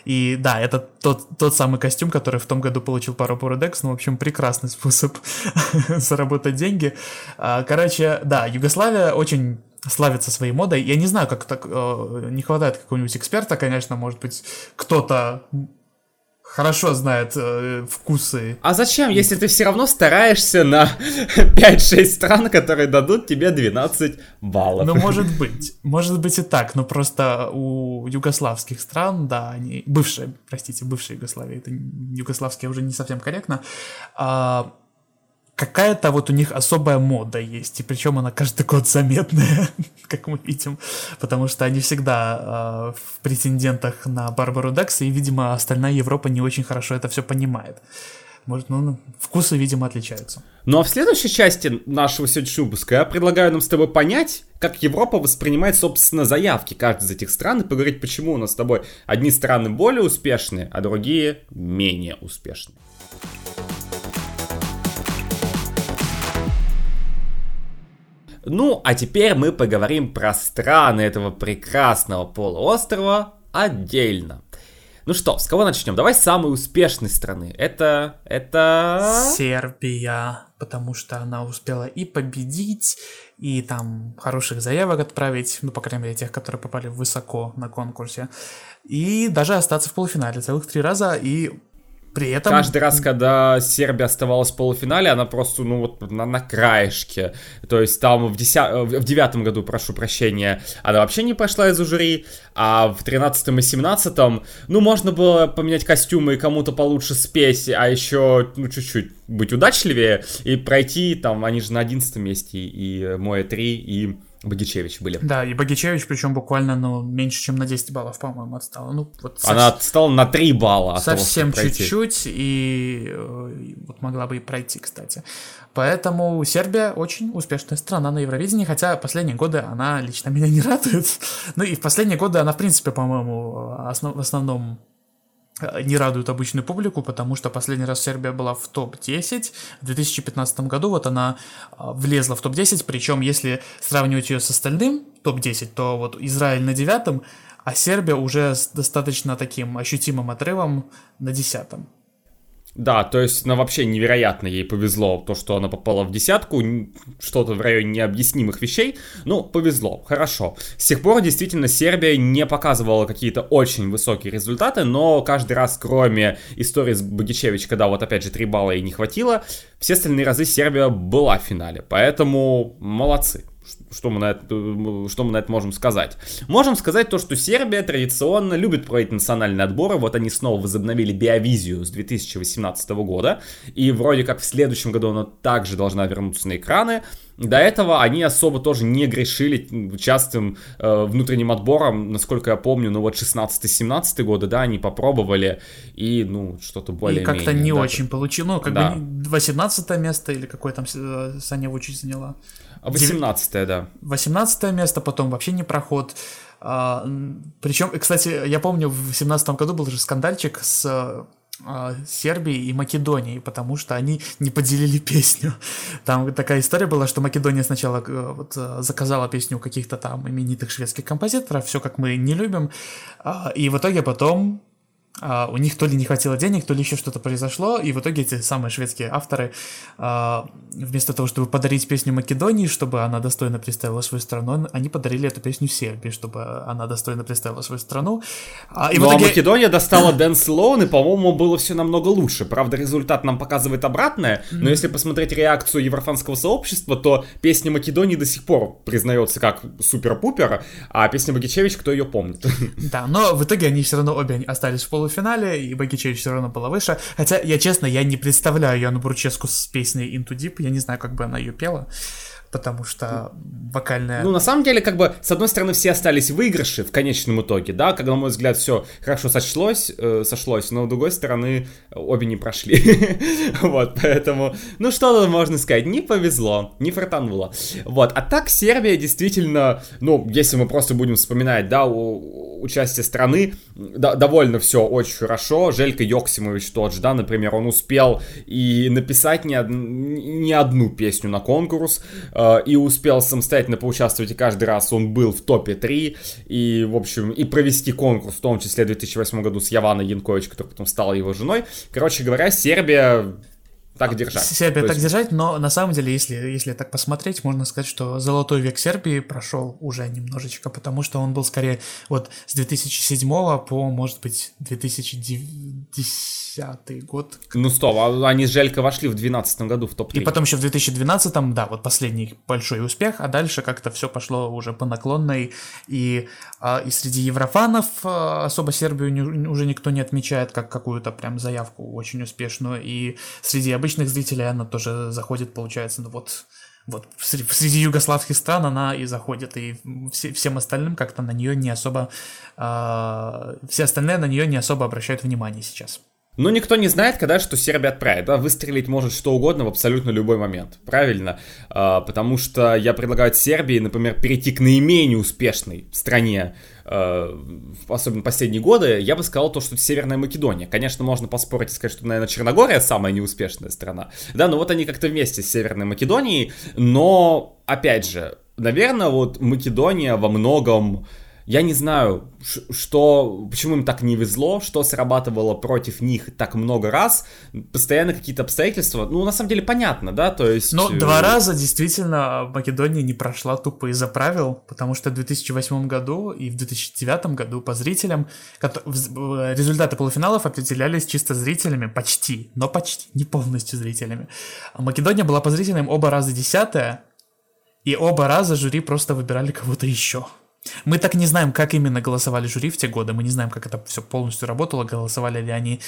и да, это тот, тот самый костюм, который в том году получил пару Пуродекс, ну, в общем, прекрасный способ заработать деньги. А, короче, да, Югославия очень славится своей модой. Я не знаю, как так э, не хватает какого-нибудь эксперта, конечно, может быть, кто-то хорошо знает э, вкусы. А зачем, если ты все равно стараешься на 5-6 стран, которые дадут тебе 12 баллов? Ну, может быть. Может быть и так, но просто у югославских стран, да, они... Бывшие, простите, бывшие Югославии, это югославские уже не совсем корректно. А, какая-то вот у них особая мода есть, и причем она каждый год заметная, как мы видим, потому что они всегда э, в претендентах на Барбару Декс, и, видимо, остальная Европа не очень хорошо это все понимает. Может, ну, ну, вкусы, видимо, отличаются. Ну а в следующей части нашего сегодняшнего выпуска я предлагаю нам с тобой понять, как Европа воспринимает, собственно, заявки каждой из этих стран и поговорить, почему у нас с тобой одни страны более успешные, а другие менее успешные. Ну, а теперь мы поговорим про страны этого прекрасного полуострова отдельно. Ну что, с кого начнем? Давай с самой успешной страны. Это... это... Сербия, потому что она успела и победить, и там хороших заявок отправить, ну, по крайней мере, тех, которые попали высоко на конкурсе, и даже остаться в полуфинале целых три раза, и при этом... Каждый раз, когда Сербия оставалась в полуфинале, она просто, ну вот, на, на краешке. То есть там в, деся... в девятом году, прошу прощения, она вообще не пошла из-за жюри, а в тринадцатом и семнадцатом, ну, можно было поменять костюмы и кому-то получше спеть, а еще, ну, чуть-чуть быть удачливее и пройти, там, они же на одиннадцатом месте, и Моя 3, и Богичевич были. Да, и Богичевич, причем буквально, ну, меньше, чем на 10 баллов, по-моему, отстала. Ну, вот Она совсем... отстала на 3 балла. Совсем чуть-чуть, и, э, и вот могла бы и пройти, кстати. Поэтому Сербия очень успешная страна на Евровидении, хотя последние годы она лично меня не радует. Ну и в последние годы она, в принципе, по-моему, основ, в основном Э, не радует обычную публику, потому что последний раз Сербия была в топ-10. В 2015 году вот она а, влезла в топ-10, причем если сравнивать ее с остальным топ-10, то вот Израиль на девятом, а Сербия уже с достаточно таким ощутимым отрывом на десятом. Да, то есть, ну, вообще невероятно ей повезло, то, что она попала в десятку, что-то в районе необъяснимых вещей, ну, повезло, хорошо. С тех пор, действительно, Сербия не показывала какие-то очень высокие результаты, но каждый раз, кроме истории с Богичевич, когда вот опять же три балла ей не хватило, все остальные разы Сербия была в финале, поэтому молодцы что мы, на это, что мы на это можем сказать? Можем сказать то, что Сербия традиционно любит проводить национальные отборы. Вот они снова возобновили биовизию с 2018 года. И вроде как в следующем году она также должна вернуться на экраны. До этого они особо тоже не грешили частым э, внутренним отбором, насколько я помню, ну вот 16-17 годы, да, они попробовали, и, ну, что-то более И как-то не да, очень получилось, ну, как да. бы 18 место или какое там э, Саня Вучич заняла. 18 да. 18 место, потом вообще не проход. А, причем, кстати, я помню, в 17 году был же скандальчик с а, Сербией и Македонией, потому что они не поделили песню. Там такая история была, что Македония сначала э, вот, э, заказала песню каких-то там именитых шведских композиторов, все как мы не любим, а, и в итоге потом Uh, у них то ли не хватило денег, то ли еще что-то произошло, и в итоге эти самые шведские авторы, uh, вместо того, чтобы подарить песню Македонии, чтобы она достойно представила свою страну, они подарили эту песню Сербии, чтобы она достойно представила свою страну. Uh, и ну, итоге... а Македония достала Dance Alone, и, по-моему, было все намного лучше. Правда, результат нам показывает обратное, но если посмотреть реакцию еврофанского сообщества, то песня Македонии до сих пор признается как супер-пупер, а песня Богичевич, кто ее помнит. Да, но в итоге они все равно обе остались в полу полуфинале, и Багичевич все равно была выше. Хотя, я честно, я не представляю Яну Бруческу с песней Into Deep, я не знаю, как бы она ее пела потому что вокальная... Ну, на самом деле, как бы, с одной стороны, все остались выигрыши в конечном итоге, да, когда, на мой взгляд, все хорошо сочлось, э, сошлось, но, с другой стороны, обе не прошли. вот, поэтому, ну, что тут можно сказать, не повезло, не фартануло. Вот, а так Сербия действительно, ну, если мы просто будем вспоминать, да, у, участие страны, да, довольно все очень хорошо. Желька Йоксимович тот же, да, например, он успел и написать не, од... не одну песню на конкурс, э, и успел самостоятельно поучаствовать, и каждый раз он был в топе 3, и, в общем, и провести конкурс, в том числе в 2008 году с Яваной Янкович, которая потом стала его женой. Короче говоря, Сербия так держать. Сербия так держать, но на самом деле, если, если так посмотреть, можно сказать, что золотой век Сербии прошел уже немножечко, потому что он был скорее вот с 2007 по, может быть, 2010 год. Ну стоп, а они с Желько вошли в 2012 году в топ-3. И потом еще в 2012, да, вот последний большой успех, а дальше как-то все пошло уже по наклонной, и, а, и среди еврофанов а, особо Сербию не, уже никто не отмечает как какую-то прям заявку очень успешную, и среди обычных обычных зрителей она тоже заходит, получается, ну вот, вот среди югославских стран она и заходит, и все, всем остальным как-то на нее не особо, э, все остальные на нее не особо обращают внимание сейчас. Но никто не знает, когда что Сербия отправит. Да? Выстрелить может что угодно в абсолютно любой момент. Правильно? А, потому что я предлагаю Сербии, например, перейти к наименее успешной стране, а, особенно последние годы. Я бы сказал то, что Северная Македония. Конечно, можно поспорить и сказать, что, наверное, Черногория самая неуспешная страна. Да, но вот они как-то вместе с Северной Македонией. Но, опять же, наверное, вот Македония во многом я не знаю, что, почему им так не везло, что срабатывало против них так много раз, постоянно какие-то обстоятельства, ну, на самом деле, понятно, да, то есть... Но э, два раза действительно Македония не прошла тупо из-за правил, потому что в 2008 году и в 2009 году по зрителям результаты полуфиналов определялись чисто зрителями, почти, но почти, не полностью зрителями. А Македония была по зрителям оба раза десятая, и оба раза жюри просто выбирали кого-то еще. Мы так не знаем, как именно голосовали жюри в те годы, мы не знаем, как это все полностью работало, голосовали ли они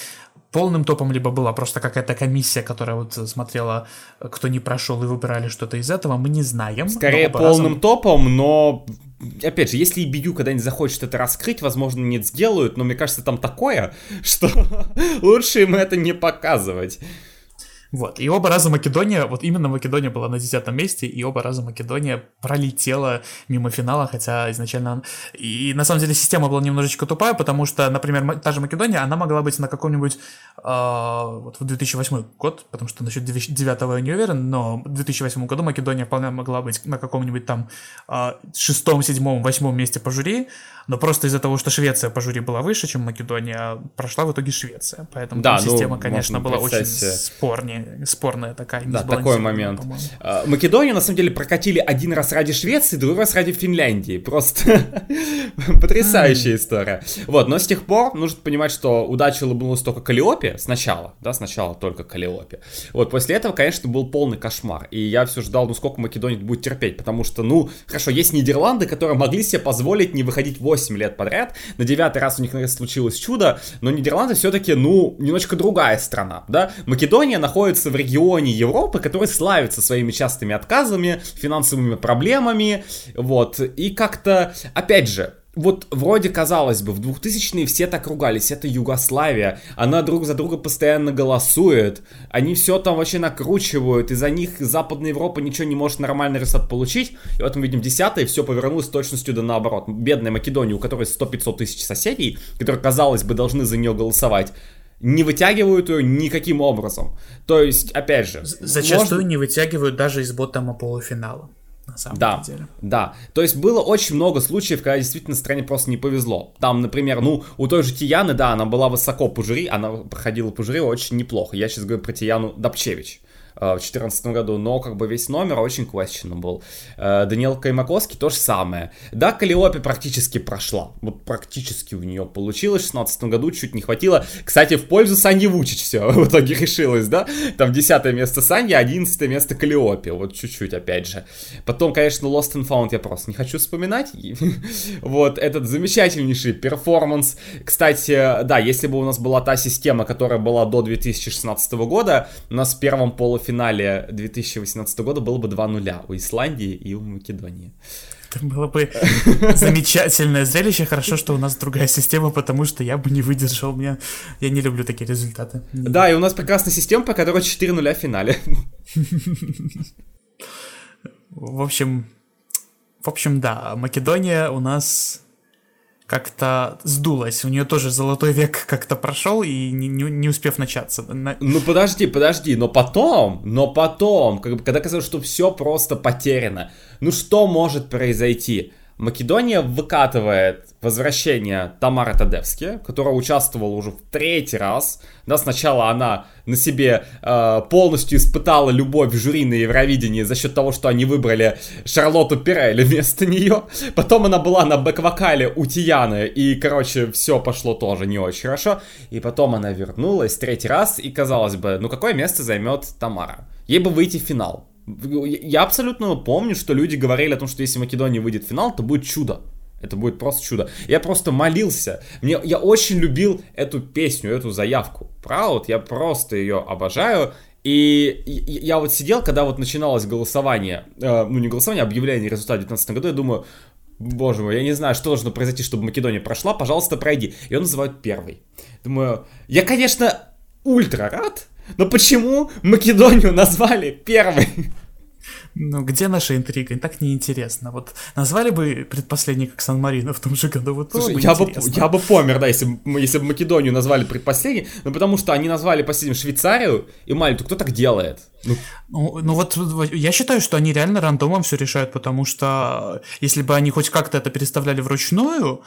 полным топом, либо была просто какая-то комиссия, которая вот смотрела, кто не прошел и выбирали что-то из этого, мы не знаем. Скорее полным разом... топом, но опять же, если EBU когда-нибудь захочет это раскрыть, возможно, нет, сделают, но мне кажется, там такое, что лучше им это не показывать. Вот. И оба раза Македония, вот именно Македония была на десятом месте, и оба раза Македония пролетела мимо финала, хотя изначально... И на самом деле система была немножечко тупая, потому что, например, та же Македония, она могла быть на каком-нибудь... Э, вот в 2008 год, потому что насчет 9 я не уверен, но в 2008 году Македония вполне могла быть на каком-нибудь там э, шестом, седьмом, восьмом месте по жюри, но просто из-за того, что Швеция по жюри была выше, чем Македония, прошла в итоге Швеция. Поэтому да, ну, система, конечно, была очень спорнее, спорная такая. Да, такой момент. А, Македонию, на самом деле, прокатили один раз ради Швеции, другой раз ради Финляндии. Просто потрясающая история. Вот, но с тех пор нужно понимать, что удача улыбнулась только Калиопе сначала, да, сначала только Калиопе. Вот, после этого, конечно, был полный кошмар. И я все ждал, ну, сколько Македония будет терпеть, потому что, ну, хорошо, есть Нидерланды, которые могли себе позволить не выходить в 8 лет подряд. На девятый раз у них, наконец, случилось чудо, но Нидерланды все-таки, ну, немножко другая страна, да. Македония находится в регионе Европы, который славится своими частыми отказами, финансовыми проблемами, вот. И как-то, опять же, вот вроде казалось бы, в 2000-е все так ругались, это Югославия, она друг за друга постоянно голосует, они все там вообще накручивают, из-за них Западная Европа ничего не может нормально результат получить, и вот мы видим 10 все повернулось с точностью да наоборот. Бедная Македония, у которой 100-500 тысяч соседей, которые, казалось бы, должны за нее голосовать, не вытягивают ее никаким образом. То есть, опять же... Зачастую можно... не вытягивают даже из ботама полуфинала на самом да, деле. Да, то есть было очень много случаев, когда действительно стране просто не повезло. Там, например, ну, у той же Тияны, да, она была высоко по жюри, она проходила по жюри очень неплохо. Я сейчас говорю про Тияну Добчевич. Э, в 2014 году, но как бы весь номер очень questionable. Э, Даниэл Каймаковский то же самое. Да, Калиопе практически прошла. Вот практически у нее получилось. В 2016 году чуть не хватило. Кстати, в пользу Саньи Вучич все в итоге решилось, да? Там 10 место Санья, 11 место Калиопе. Вот чуть-чуть, опять же. Потом, конечно, Lost and Found я просто не хочу вспоминать. вот этот замечательнейший перформанс. Кстати, да, если бы у нас была та система, которая была до 2016 года, у нас в первом полуфинале финале 2018 года было бы 2 нуля у Исландии и у Македонии. Это было бы замечательное зрелище. Хорошо, что у нас другая система, потому что я бы не выдержал. Меня... Я не люблю такие результаты. Да, и у нас прекрасная система, по которой 4 нуля в финале. В общем, в общем, да, Македония у нас как-то сдулась. У нее тоже золотой век как-то прошел и не, не, не успев начаться. Ну подожди, подожди, но потом, но потом, как бы, когда казалось, что все просто потеряно, ну что может произойти? Македония выкатывает возвращение Тамары Тадевски, которая участвовала уже в третий раз. Да, сначала она на себе э, полностью испытала любовь жюри на Евровидении за счет того, что они выбрали Шарлотту Пирелли вместо нее. Потом она была на бэк-вокале у Тияны, и, короче, все пошло тоже не очень хорошо. И потом она вернулась третий раз, и казалось бы, ну какое место займет Тамара? Ей бы выйти в финал. Я абсолютно помню, что люди говорили о том, что если Македония выйдет в финал, то будет чудо. Это будет просто чудо. Я просто молился. Мне, я очень любил эту песню, эту заявку. Proud, я просто ее обожаю. И я вот сидел, когда вот начиналось голосование, э, ну не голосование, а объявление результата в 2019 году, я думаю, боже мой, я не знаю, что должно произойти, чтобы Македония прошла, пожалуйста, пройди. И он называют первый. Думаю, я, конечно, ультра рад, но почему Македонию назвали первой? Ну, где наша интрига? Так неинтересно. Вот назвали бы предпоследний как Сан-Марино в том же году, вот Слушай, я бы, я бы помер, да, если, если бы Македонию назвали предпоследней, но потому что они назвали последним Швейцарию и Мальту. Кто так делает? Ну, ну, ну вот я считаю, что они реально рандомом все решают, потому что если бы они хоть как-то это переставляли вручную,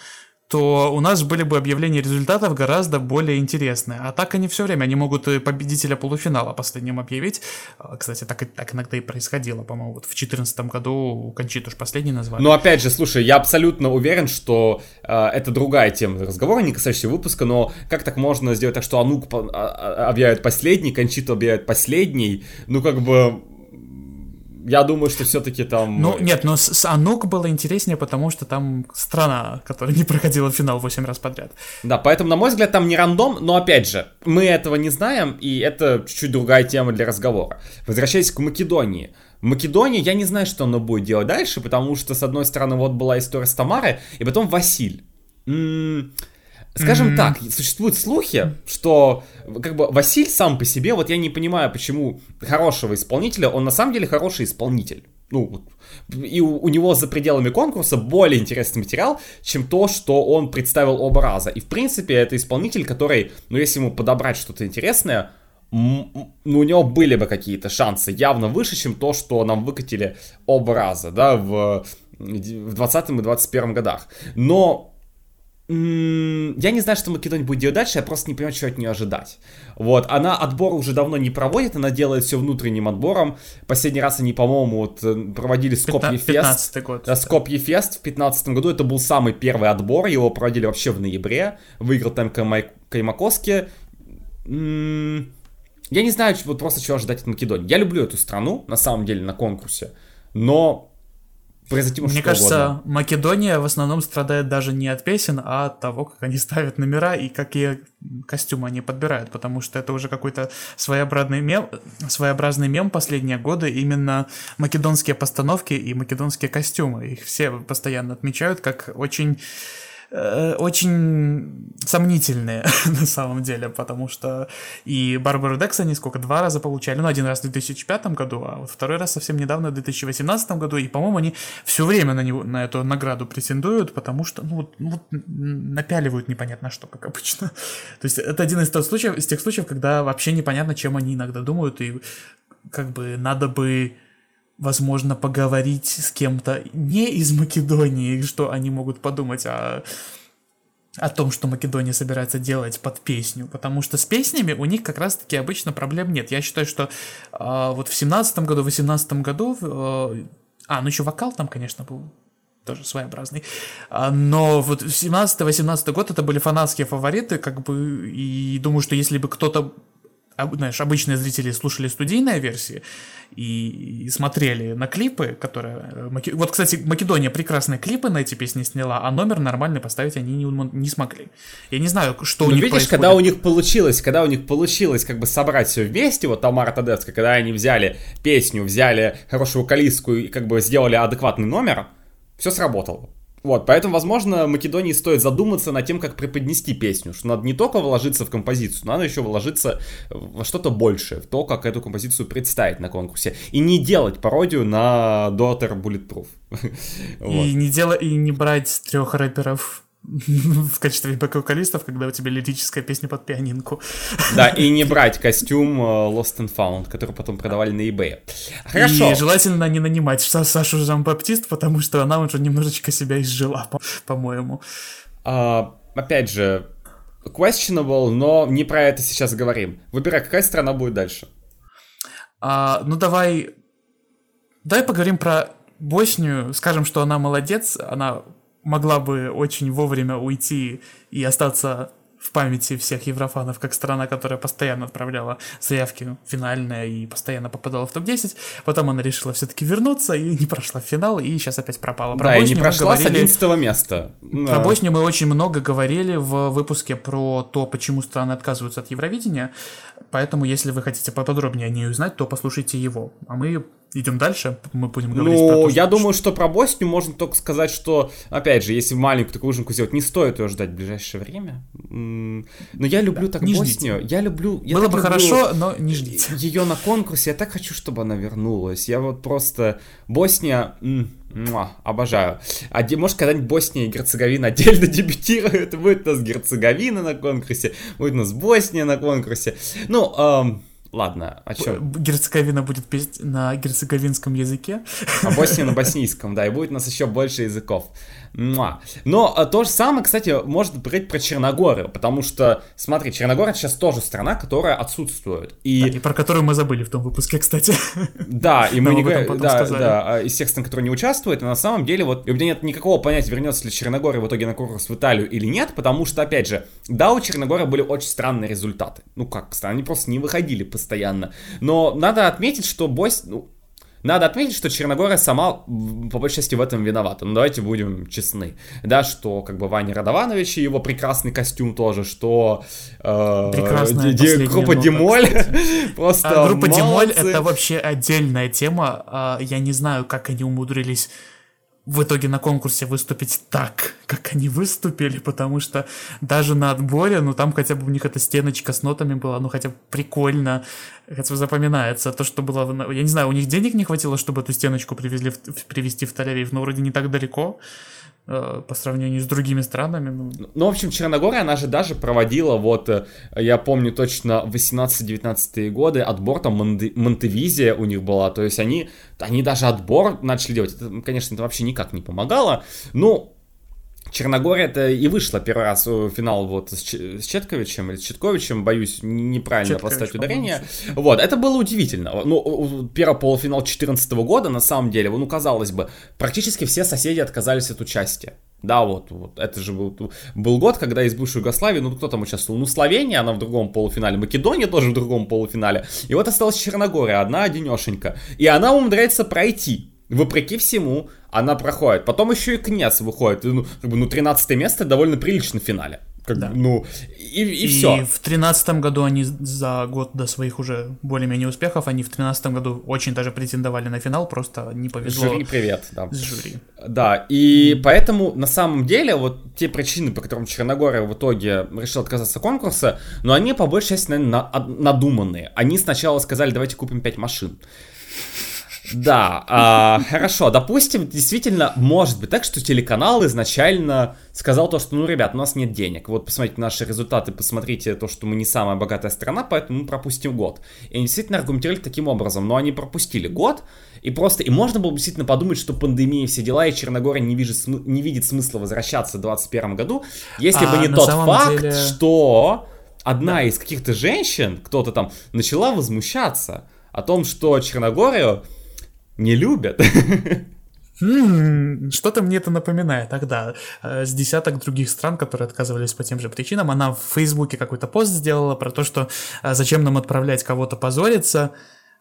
то у нас были бы объявления результатов гораздо более интересные. А так они все время, они могут победителя полуфинала последним объявить. А, кстати, так, так иногда и происходило, по-моему, вот в 2014 году Кончиту уж последний назвали. Ну, опять же, слушай, я абсолютно уверен, что э, это другая тема разговора, не касающаяся выпуска, но как так можно сделать так, что Анук а, а, объявит последний, Кончиту объявит последний, ну, как бы я думаю, что все-таки там... Ну, нет, но с, с Анук было интереснее, потому что там страна, которая не проходила финал 8 раз подряд. Да, поэтому, на мой взгляд, там не рандом, но, опять же, мы этого не знаем, и это чуть-чуть другая тема для разговора. Возвращаясь к Македонии. Македония, я не знаю, что она будет делать дальше, потому что, с одной стороны, вот была история с Тамарой, и потом Василь. М-м- Скажем mm-hmm. так, существуют слухи, что как бы Василь сам по себе, вот я не понимаю, почему хорошего исполнителя, он на самом деле хороший исполнитель. Ну, и у, у него за пределами конкурса более интересный материал, чем то, что он представил оба раза. И в принципе это исполнитель, который, ну если ему подобрать что-то интересное, ну, у него были бы какие-то шансы явно выше, чем то, что нам выкатили оба раза, да, в, в 20 и 21 годах. Но я не знаю, что Македония будет делать дальше, я просто не понимаю, что от нее ожидать. Вот, она отбор уже давно не проводит, она делает все внутренним отбором. Последний раз они, по-моему, вот, э, проводили Скопье Фест. год. Да, Скопье Фест в 15 году, это был самый первый отбор, его проводили вообще в ноябре. Выиграл там Каймакоски. Я не знаю вот просто чего ожидать от Македонии. Я люблю эту страну, на самом деле, на конкурсе, но произойти может Мне кажется, угодно. Македония в основном страдает даже не от песен, а от того, как они ставят номера и какие костюмы они подбирают, потому что это уже какой-то своеобразный мем, своеобразный мем последние годы, именно македонские постановки и македонские костюмы. Их все постоянно отмечают как очень очень сомнительные на самом деле, потому что и Барбару Декс они сколько, два раза получали, ну, один раз в 2005 году, а вот второй раз совсем недавно в 2018 году, и, по-моему, они все время на, него, на эту награду претендуют, потому что, ну, вот, ну, вот напяливают непонятно что, как обычно. То есть это один из, тех случаев, из тех случаев, когда вообще непонятно, чем они иногда думают, и как бы надо бы возможно, поговорить с кем-то не из Македонии, что они могут подумать о, о том, что Македония собирается делать под песню, потому что с песнями у них как раз-таки обычно проблем нет. Я считаю, что э, вот в семнадцатом году, в восемнадцатом году, э, а, ну еще вокал там, конечно, был тоже своеобразный. А, но вот 17-18 год это были фанатские фавориты, как бы, и думаю, что если бы кто-то знаешь, обычные зрители слушали студийные версии и, и смотрели на клипы, которые... Э, вот, кстати, Македония прекрасные клипы на эти песни сняла, а номер нормальный поставить они не, не смогли. Я не знаю, что ну, у них видишь, происходит. когда у них получилось, когда у них получилось как бы собрать все вместе, вот Тамара Тадевская, когда они взяли песню, взяли хорошую вокалистку и как бы сделали адекватный номер, все сработало. Вот, поэтому, возможно, Македонии стоит задуматься над тем, как преподнести песню, что надо не только вложиться в композицию, надо еще вложиться во что-то большее, в то, как эту композицию представить на конкурсе, и не делать пародию на Daughter Bulletproof. И не делать, и не брать трех рэперов в качестве бэк-вокалистов, когда у тебя лирическая песня под пианинку. Да, и не брать костюм э, Lost and Found, который потом продавали на eBay. Хорошо. И желательно не нанимать Сашу Жан-Баптист, потому что она уже немножечко себя изжила, по-моему. А, опять же, questionable, но не про это сейчас говорим. Выбирай, какая страна будет дальше. А, ну давай, давай поговорим про Боснию, скажем, что она молодец, она могла бы очень вовремя уйти и остаться в памяти всех еврофанов как страна, которая постоянно отправляла заявки финальные и постоянно попадала в топ-10. Потом она решила все-таки вернуться и не прошла в финал, и сейчас опять пропала. Про да, и не прошла говорили... с 11 места. Про. Боснию мы очень много говорили в выпуске про то, почему страны отказываются от Евровидения. Поэтому, если вы хотите поподробнее о ней узнать, то послушайте его. А мы идем дальше, мы будем говорить ну, про то, я что... думаю, что про Боснию можно только сказать, что, опять же, если маленькую такую ужинку сделать, не стоит ее ждать в ближайшее время. Но я люблю да, так не Боснию. Ждите. Я люблю... Я Было бы хорошо, но не ждите. Ее на конкурсе, я так хочу, чтобы она вернулась. Я вот просто... Босния... Муа, обожаю. А может когда-нибудь Босния и Герцеговина отдельно дебютируют, будет у нас Герцеговина на конкурсе, будет у нас Босния на конкурсе. Ну, эм, Ладно, о чем? Герцеговина будет петь на герцеговинском языке. А Босния на боснийском, да, и будет у нас еще больше языков. Муа. Но а, то же самое, кстати, может быть про Черногорию, потому что, смотри, Черногория сейчас тоже страна, которая отсутствует. И... Да, и про которую мы забыли в том выпуске, кстати. Да, и мы не говорим, да, да, а, из тех стран, которые не участвуют, на самом деле вот у меня нет никакого понятия, вернется ли Черногория в итоге на конкурс в Италию или нет, потому что, опять же, да, у Черногории были очень странные результаты. Ну как, они просто не выходили постоянно. Но надо отметить, что Босния, ну, надо отметить, что Черногория сама по большей части в этом виновата. Ну давайте будем честны. Да, что как бы Ваня Радованович и его прекрасный костюм тоже, что э, ди, группа нота, Демоль просто а, Группа Демоль это вообще отдельная тема. А, я не знаю, как они умудрились в итоге на конкурсе выступить так, как они выступили, потому что даже на отборе, ну там хотя бы у них эта стеночка с нотами была, ну хотя бы прикольно, хотя бы запоминается. То, что было, я не знаю, у них денег не хватило, чтобы эту стеночку привезли, привезти в Тель-Авив, но вроде не так далеко. Э, по сравнению с другими странами. Ну. ну, в общем, Черногория, она же даже проводила, вот, э, я помню точно, 18-19 годы отбор там Монте Монтевизия у них была, то есть они, они даже отбор начали делать, это, конечно, это вообще никак не помогало, ну, Черногория-то и вышла первый раз в финал вот с, Ч- с Четковичем или с Четковичем, боюсь неправильно Четкович, поставить ударение. Вот, это было удивительно. Ну, первый полуфинал 2014 года, на самом деле, ну, казалось бы, практически все соседи отказались от участия. Да, вот, вот, это же был, был год, когда из бывшей Югославии, ну, кто там участвовал? Ну, Словения, она в другом полуфинале, Македония тоже в другом полуфинале. И вот осталась Черногория, одна одинешенька. И она умудряется пройти. Вопреки всему, она проходит. Потом еще и Кнец выходит. Ну, как бы, ну 13 место довольно прилично в финале. Как, да. Ну, и, и, и все. И в тринадцатом году они за год до своих уже более-менее успехов, они в тринадцатом году очень даже претендовали на финал, просто не повезло. Жюри, привет. Да. С жюри. Да, и поэтому на самом деле вот те причины, по которым Черногория в итоге решила отказаться от конкурса, но они по большей части, наверное, надуманные. Они сначала сказали, давайте купим 5 машин. Да, а, хорошо, допустим, действительно, может быть так, что телеканал изначально сказал то, что, ну, ребят, у нас нет денег, вот посмотрите наши результаты, посмотрите то, что мы не самая богатая страна, поэтому мы пропустим год. И они действительно аргументировали таким образом, но они пропустили год, и просто, и можно было действительно подумать, что пандемия и все дела, и Черногория не, видит, не видит смысла возвращаться в 2021 году, если а, бы не тот факт, деле... что одна да. из каких-то женщин, кто-то там, начала возмущаться о том, что Черногорию не любят. Что-то мне это напоминает тогда. Э, с десяток других стран, которые отказывались по тем же причинам. Она в Фейсбуке какой-то пост сделала про то, что э, зачем нам отправлять кого-то позориться.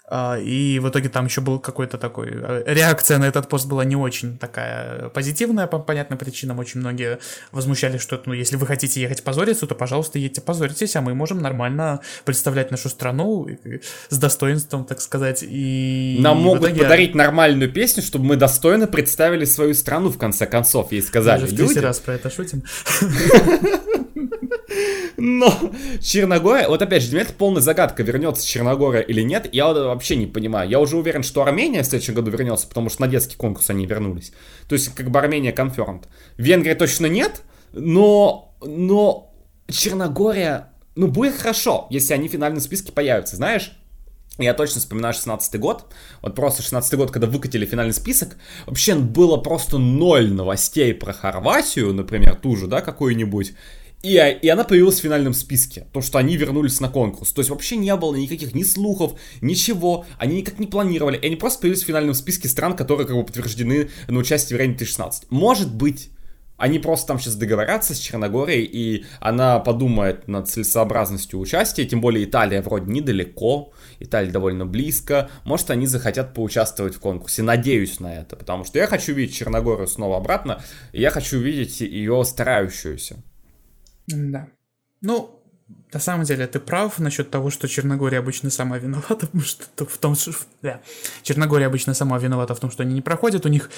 А, и в итоге там еще был какой-то такой... Э, реакция на этот пост была не очень такая позитивная, по понятным причинам. Очень многие возмущались, что ну, если вы хотите ехать позориться, то, пожалуйста, едьте позоритесь, а мы можем нормально представлять нашу страну с достоинством, так сказать. И Нам могут итоге... подарить нормальную песню, чтобы мы достойно представили свою страну, в конце концов, ей сказали. Мы уже в раз про это шутим. Но Черногория, вот опять же, для меня это полная загадка, вернется Черногория или нет, я вообще не понимаю. Я уже уверен, что Армения в следующем году вернется, потому что на детский конкурс они вернулись. То есть, как бы Армения confirmed. Венгрия точно нет, но, но Черногория, ну, будет хорошо, если они в финальном списке появятся, знаешь? Я точно вспоминаю 16 год. Вот просто 16 год, когда выкатили финальный список, вообще было просто ноль новостей про Хорватию, например, ту же, да, какую-нибудь. И, и она появилась в финальном списке, то, что они вернулись на конкурс. То есть вообще не было никаких ни слухов, ничего, они никак не планировали, и они просто появились в финальном списке стран, которые как бы подтверждены на участие в Рейне 2016. Может быть, они просто там сейчас договорятся с Черногорией, и она подумает над целесообразностью участия, тем более Италия вроде недалеко, Италия довольно близко, может они захотят поучаствовать в конкурсе, надеюсь на это, потому что я хочу видеть Черногорию снова обратно, и я хочу видеть ее старающуюся. Да. Ну, на самом деле, ты прав насчет того, что Черногория обычно сама виновата, потому что в том, что... Черногория обычно сама виновата в том, что они не проходят. У них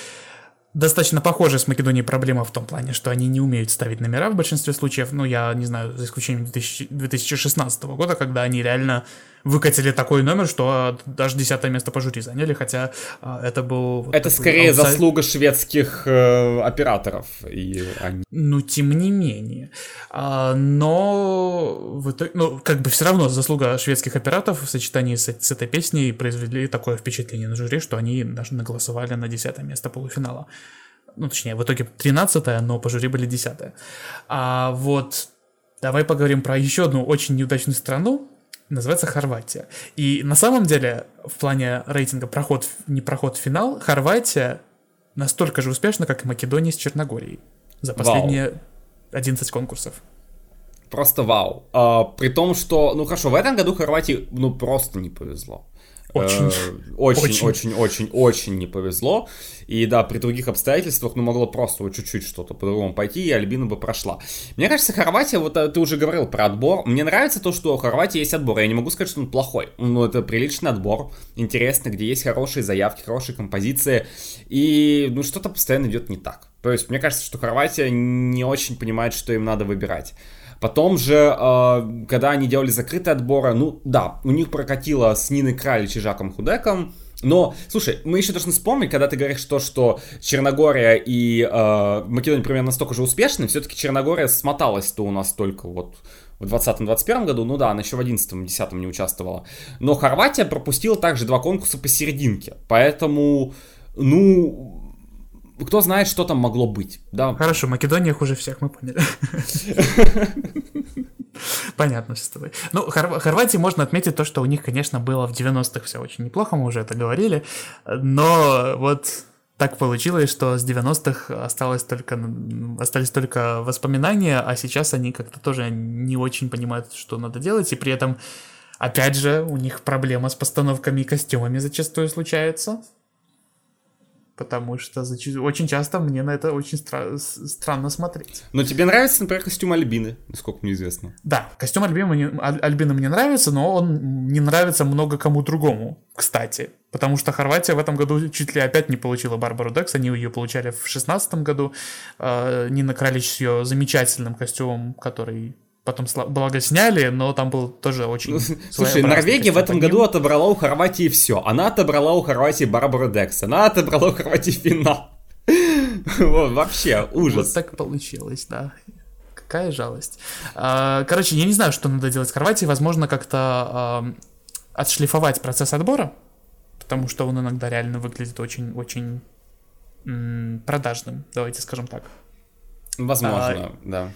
достаточно похожая с Македонией проблема в том плане, что они не умеют ставить номера в большинстве случаев. Ну, я не знаю, за исключением 2000, 2016 года, когда они реально выкатили такой номер, что даже десятое место по жюри заняли, хотя а, это был... Вот это скорее аутсайд... заслуга шведских э, операторов. И они... Ну, тем не менее. А, но в итоге, ну, как бы все равно заслуга шведских операторов в сочетании с, с этой песней произвели такое впечатление на жюри, что они даже наголосовали на десятое место полуфинала. Ну, точнее, в итоге 13 но по жюри были 10 А вот давай поговорим про еще одну очень неудачную страну, называется Хорватия. И на самом деле, в плане рейтинга проход, не проход в финал, Хорватия настолько же успешна, как и Македония с Черногорией за последние вау. 11 конкурсов. Просто вау. А, при том, что, ну хорошо, в этом году Хорватии, ну, просто не повезло. Очень, очень, очень, очень, очень не повезло. И да, при других обстоятельствах, ну, могло просто вот чуть-чуть что-то по-другому пойти, и Альбина бы прошла. Мне кажется, Хорватия, вот ты уже говорил про отбор. Мне нравится то, что у Хорватии есть отбор. Я не могу сказать, что он плохой. Ну, это приличный отбор, интересный, где есть хорошие заявки, хорошие композиции. И, ну, что-то постоянно идет не так. То есть, мне кажется, что Хорватия не очень понимает, что им надо выбирать. Потом же, э, когда они делали закрытые отборы, ну да, у них прокатило с Ниной Кралич и Жаком Худеком. Но, слушай, мы еще должны вспомнить, когда ты говоришь то, что Черногория и э, Македония примерно настолько же успешны, все-таки Черногория смоталась-то у нас только вот в 2020-2021 году, ну да, она еще в 11-10 не участвовала. Но Хорватия пропустила также два конкурса посерединке, поэтому, ну, кто знает, что там могло быть. Да. Хорошо, Македония хуже всех, мы поняли. Понятно все с тобой. Ну, Хор- Хорватии можно отметить то, что у них, конечно, было в 90-х все очень неплохо, мы уже это говорили, но вот так получилось, что с 90-х осталось только, остались только воспоминания, а сейчас они как-то тоже не очень понимают, что надо делать, и при этом, опять же, у них проблема с постановками и костюмами зачастую случается потому что очень часто мне на это очень стра- странно смотреть. Но тебе нравится, например, костюм Альбины, насколько мне известно? Да, костюм Альбины мне, Аль- Альбины мне нравится, но он не нравится много кому другому, кстати. Потому что Хорватия в этом году чуть ли опять не получила Барбару Декс, они ее получали в шестнадцатом году. Э, Нина Кралич с ее замечательным костюмом, который потом благо сняли, но там был тоже очень... Ну, слушай, Норвегия в этом году отобрала у Хорватии все. Она отобрала у Хорватии Барбару Декс, она отобрала у Хорватии финал. Вообще, ужас. Вот так получилось, да. Какая жалость. А, короче, я не знаю, что надо делать с Хорватией. Возможно, как-то отшлифовать процесс отбора, потому что он иногда реально выглядит очень-очень продажным, давайте скажем так. Возможно, а, да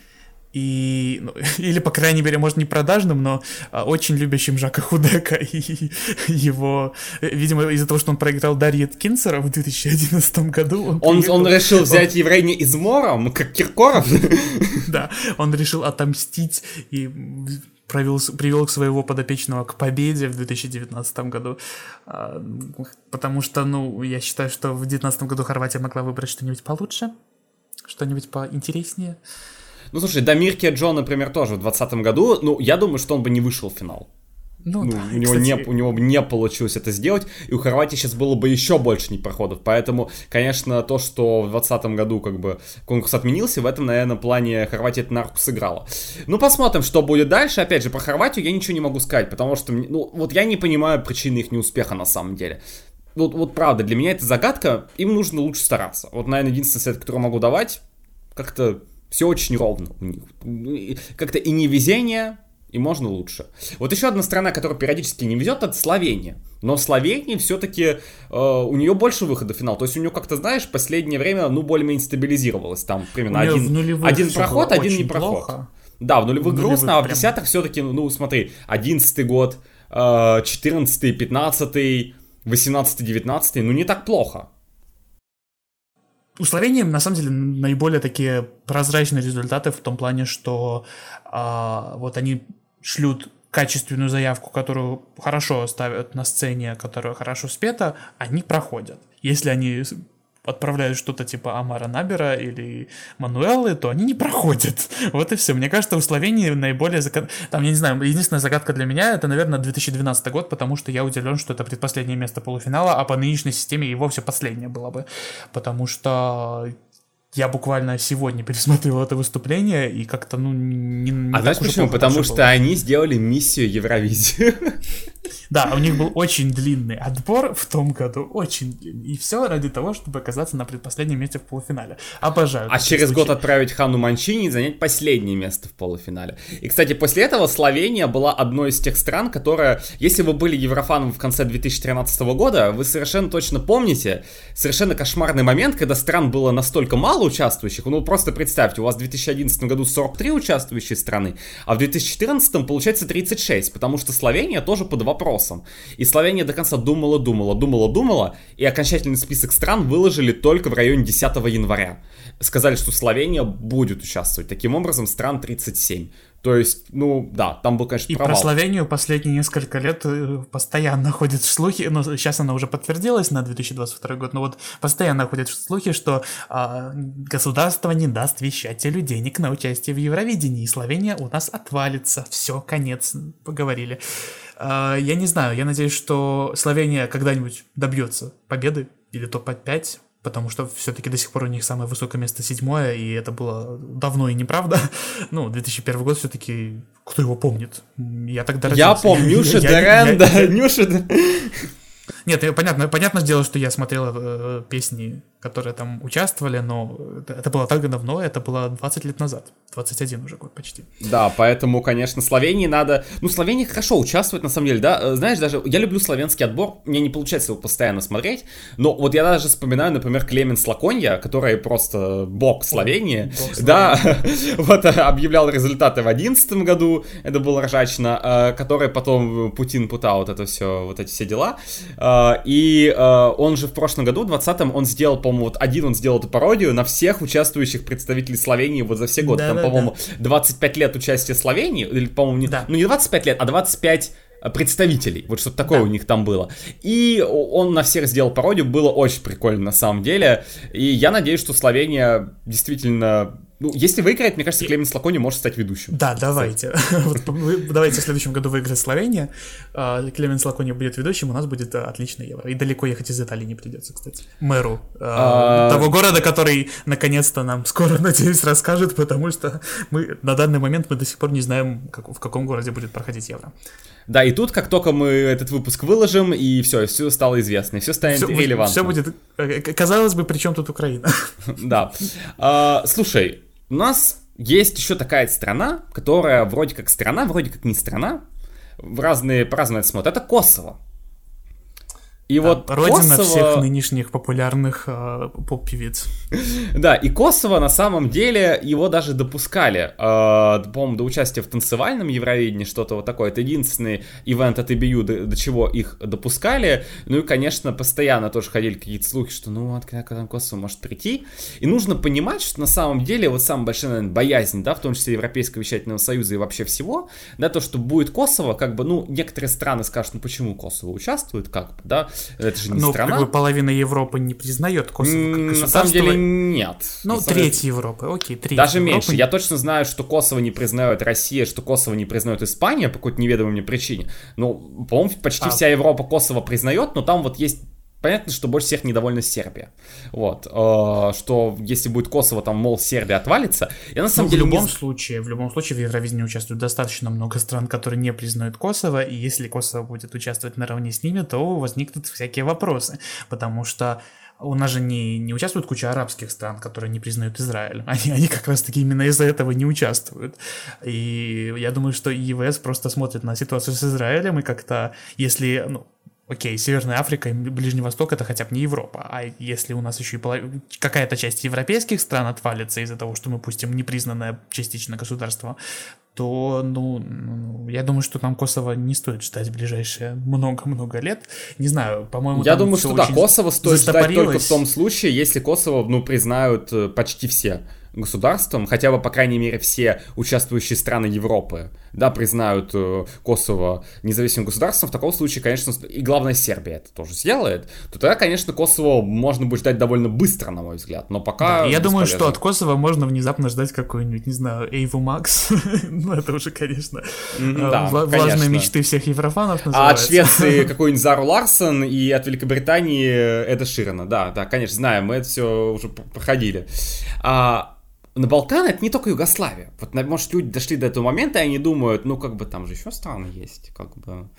и, ну, или, по крайней мере, может, не продажным, но а, очень любящим Жака Худека и его, видимо, из-за того, что он проиграл Дарье Кинцера в 2011 году. Он, он, приехал, он решил взять он... еврея измором, как Киркоров. Да, он решил отомстить и провел, привел своего подопечного к победе в 2019 году. А, потому что, ну, я считаю, что в 2019 году Хорватия могла выбрать что-нибудь получше, что-нибудь поинтереснее. Ну, слушай, Дамир Джон, например, тоже в 2020 году, ну, я думаю, что он бы не вышел в финал. Ну, ну да, у, него кстати... не, у него не получилось это сделать, и у Хорватии сейчас было бы еще больше непроходов. Поэтому, конечно, то, что в 2020 году как бы конкурс отменился, в этом, наверное, плане Хорватия это на руку сыграла. Ну, посмотрим, что будет дальше. Опять же, про Хорватию я ничего не могу сказать, потому что, ну, вот я не понимаю причины их неуспеха на самом деле. Вот, вот правда, для меня это загадка, им нужно лучше стараться. Вот, наверное, единственный совет, который могу давать, как-то все очень ровно у них. Как-то и не везение, и можно лучше. Вот еще одна страна, которая периодически не везет, это Словения. Но Словении все-таки э, у нее больше выхода в финал. То есть у нее как-то, знаешь, в последнее время, ну, более-менее стабилизировалось. Там примерно один, один проход, один не проход. Плохо. Да, в нулевых в грустно, а в десятых все-таки, ну, смотри, одиннадцатый год, э, четырнадцатый, пятнадцатый, восемнадцатый, девятнадцатый, ну, не так плохо у Словении, на самом деле, наиболее такие прозрачные результаты в том плане, что а, вот они шлют качественную заявку, которую хорошо ставят на сцене, которая хорошо спета, они проходят. Если они отправляют что-то типа Амара Набера или Мануэлы, то они не проходят. Вот и все. Мне кажется, у Словении наиболее... Загад... Там, я не знаю, единственная загадка для меня это, наверное, 2012 год, потому что я удивлен, что это предпоследнее место полуфинала, а по нынешней системе и вовсе последнее было бы. Потому что я буквально сегодня пересмотрел это выступление и как-то, ну, не... не а знаешь почему? Потому что было. они сделали миссию Евровизии. Да, у них был очень длинный отбор в том году, очень длинный. И все ради того, чтобы оказаться на предпоследнем месте в полуфинале. Обожаю. А через случай. год отправить Хану Манчини и занять последнее место в полуфинале. И, кстати, после этого Словения была одной из тех стран, которая, если вы были Еврофаном в конце 2013 года, вы совершенно точно помните совершенно кошмарный момент, когда стран было настолько мало участвующих. Ну, просто представьте, у вас в 2011 году 43 участвующие страны, а в 2014 получается 36, потому что Словения тоже под вопросом. И Словения до конца думала, думала, думала, думала, и окончательный список стран выложили только в районе 10 января. Сказали, что Словения будет участвовать. Таким образом, стран 37. То есть, ну, да, там был, конечно, И провал. про Словению последние несколько лет э, постоянно ходят слухи, но сейчас она уже подтвердилась на 2022 год, но вот постоянно ходят слухи, что а, государство не даст вещателю денег на участие в Евровидении, и Словения у нас отвалится. Все, конец, поговорили. А, я не знаю, я надеюсь, что Словения когда-нибудь добьется победы или топ-5, потому что все-таки до сих пор у них самое высокое место седьмое, и это было давно и неправда. Ну, 2001 год все-таки, кто его помнит? Я тогда Я родился. помню, Нюша Я- я- Дерен, я- да, Нюша. Нет, понятно, понятное дело, что я смотрел э, песни, которые там участвовали, но это, было так давно, это было 20 лет назад. 21 уже год почти. Да, поэтому, конечно, Словении надо... Ну, Словения хорошо участвует, на самом деле, да. Э, Знаешь, даже я люблю славянский отбор, мне не получается его постоянно смотреть, но вот я даже вспоминаю, например, Клеменс Лаконья, который просто бог Словении. бог да, вот э, объявлял результаты в 2011 году, это было ржачно, э, который потом Путин путал вот это все, вот эти все дела. И он же в прошлом году, в 2020-м, он сделал, по-моему, вот один он сделал эту пародию на всех участвующих представителей Словении вот за все годы. Там, Да-да-да. по-моему, 25 лет участия Словении, или, по-моему, не, Да. ну не 25 лет, а 25 представителей, вот что-то такое Да. у них там было. И он на всех сделал пародию, было очень прикольно на самом деле. И я надеюсь, что Словения действительно... Ну, если выиграет, мне кажется, Клеменс Лакони может стать ведущим. Да, давайте. Давайте в следующем году выиграет Словения. а, Клеменс Лакони будет ведущим, у нас будет а, отличный евро. И далеко ехать из Италии не придется, кстати. Мэру а, А, того города, который наконец-то нам скоро, надеюсь, расскажет, потому что мы на данный момент мы до сих пор не знаем, в каком городе будет проходить евро. Да, и тут, как только мы этот выпуск выложим, и все, все стало известно, и все станет Все, релевантным. будет... э, Казалось бы, при чем тут Украина? Да. А, Слушай, у нас есть еще такая страна, которая вроде как страна, вроде как не страна, в разные праздновать смотрят. Это Kosovo. И вот Родина Kosovo- всех нынешних популярных э, поп-певиц. Да, и Kosovo на самом деле его даже допускали, э, по-моему, до участия в танцевальном Евровидении, что-то вот такое. Это единственный ивент от EBU, до, до чего их допускали. Ну и, конечно, постоянно тоже ходили какие-то слухи, что ну вот когда, когда Kosovo может прийти. И нужно понимать, что на самом деле вот самая большая, наверное, боязнь, да, в том числе Европейского вещательного союза и вообще всего, да, то, что будет Kosovo, как бы, ну, некоторые страны скажут, ну почему Kosovo участвует, как бы, да, это же не Ну, страна. как бы половина Европы не признает Косово как М, На государство. самом деле нет. Ну, На самом деле- треть Европы, окей, треть Даже Европы. меньше. Я точно знаю, что Косово не признает Россия, что Косово не признает Испания по какой-то неведомой мне причине. Ну, по-моему, почти А. вся Европа Косово признает, но там вот есть Понятно, что больше всех недовольна Сербия. Вот. э, что если будет Косово, там, мол, Сербия отвалится. Я на Ну, самом в деле не любом з- случае, в любом случае в Евровидении участвует достаточно много стран, которые не признают Косово, и если Косово будет участвовать наравне с ними, то возникнут всякие вопросы, потому что у нас же не, не участвует куча арабских стран, которые не признают Израиль. Они, они как раз-таки именно из-за этого не участвуют. И я думаю, что ЕВС просто смотрит на ситуацию с Израилем и как-то, если, ну, Окей, Северная Африка и Ближний Восток это хотя бы не Европа. А если у нас еще и полов- какая-то часть европейских стран отвалится из-за того, что мы пустим непризнанное частично государство, то, ну, ну, я думаю, что нам Косово не стоит ждать в ближайшие много-много лет. Не знаю, по-моему, Я думаю, что да, Косово стоит ждать только в том случае, если Косово, ну, признают э, почти все государством, хотя бы, по крайней мере, все участвующие страны Европы, да, признают э, Косово независимым государством, в таком случае, конечно, и главное, Сербия это тоже сделает, то тогда, конечно, Косово можно будет ждать довольно быстро, на мой взгляд, но пока... Да, я думаю, что бесполезно. от Косово можно внезапно ждать какую-нибудь, не знаю, Эйву Макс. ну, это уже, конечно, э, влажные мечты всех еврофанов А от. Швеции какой-нибудь Зару Ларсон и от Великобритании это Ширана. Да, да, конечно, знаем, мы это все уже проходили. А на Балканы это не только Югославия. Вот, может, люди дошли до этого момента, и они думают, ну, как бы там же еще страны есть, как бы...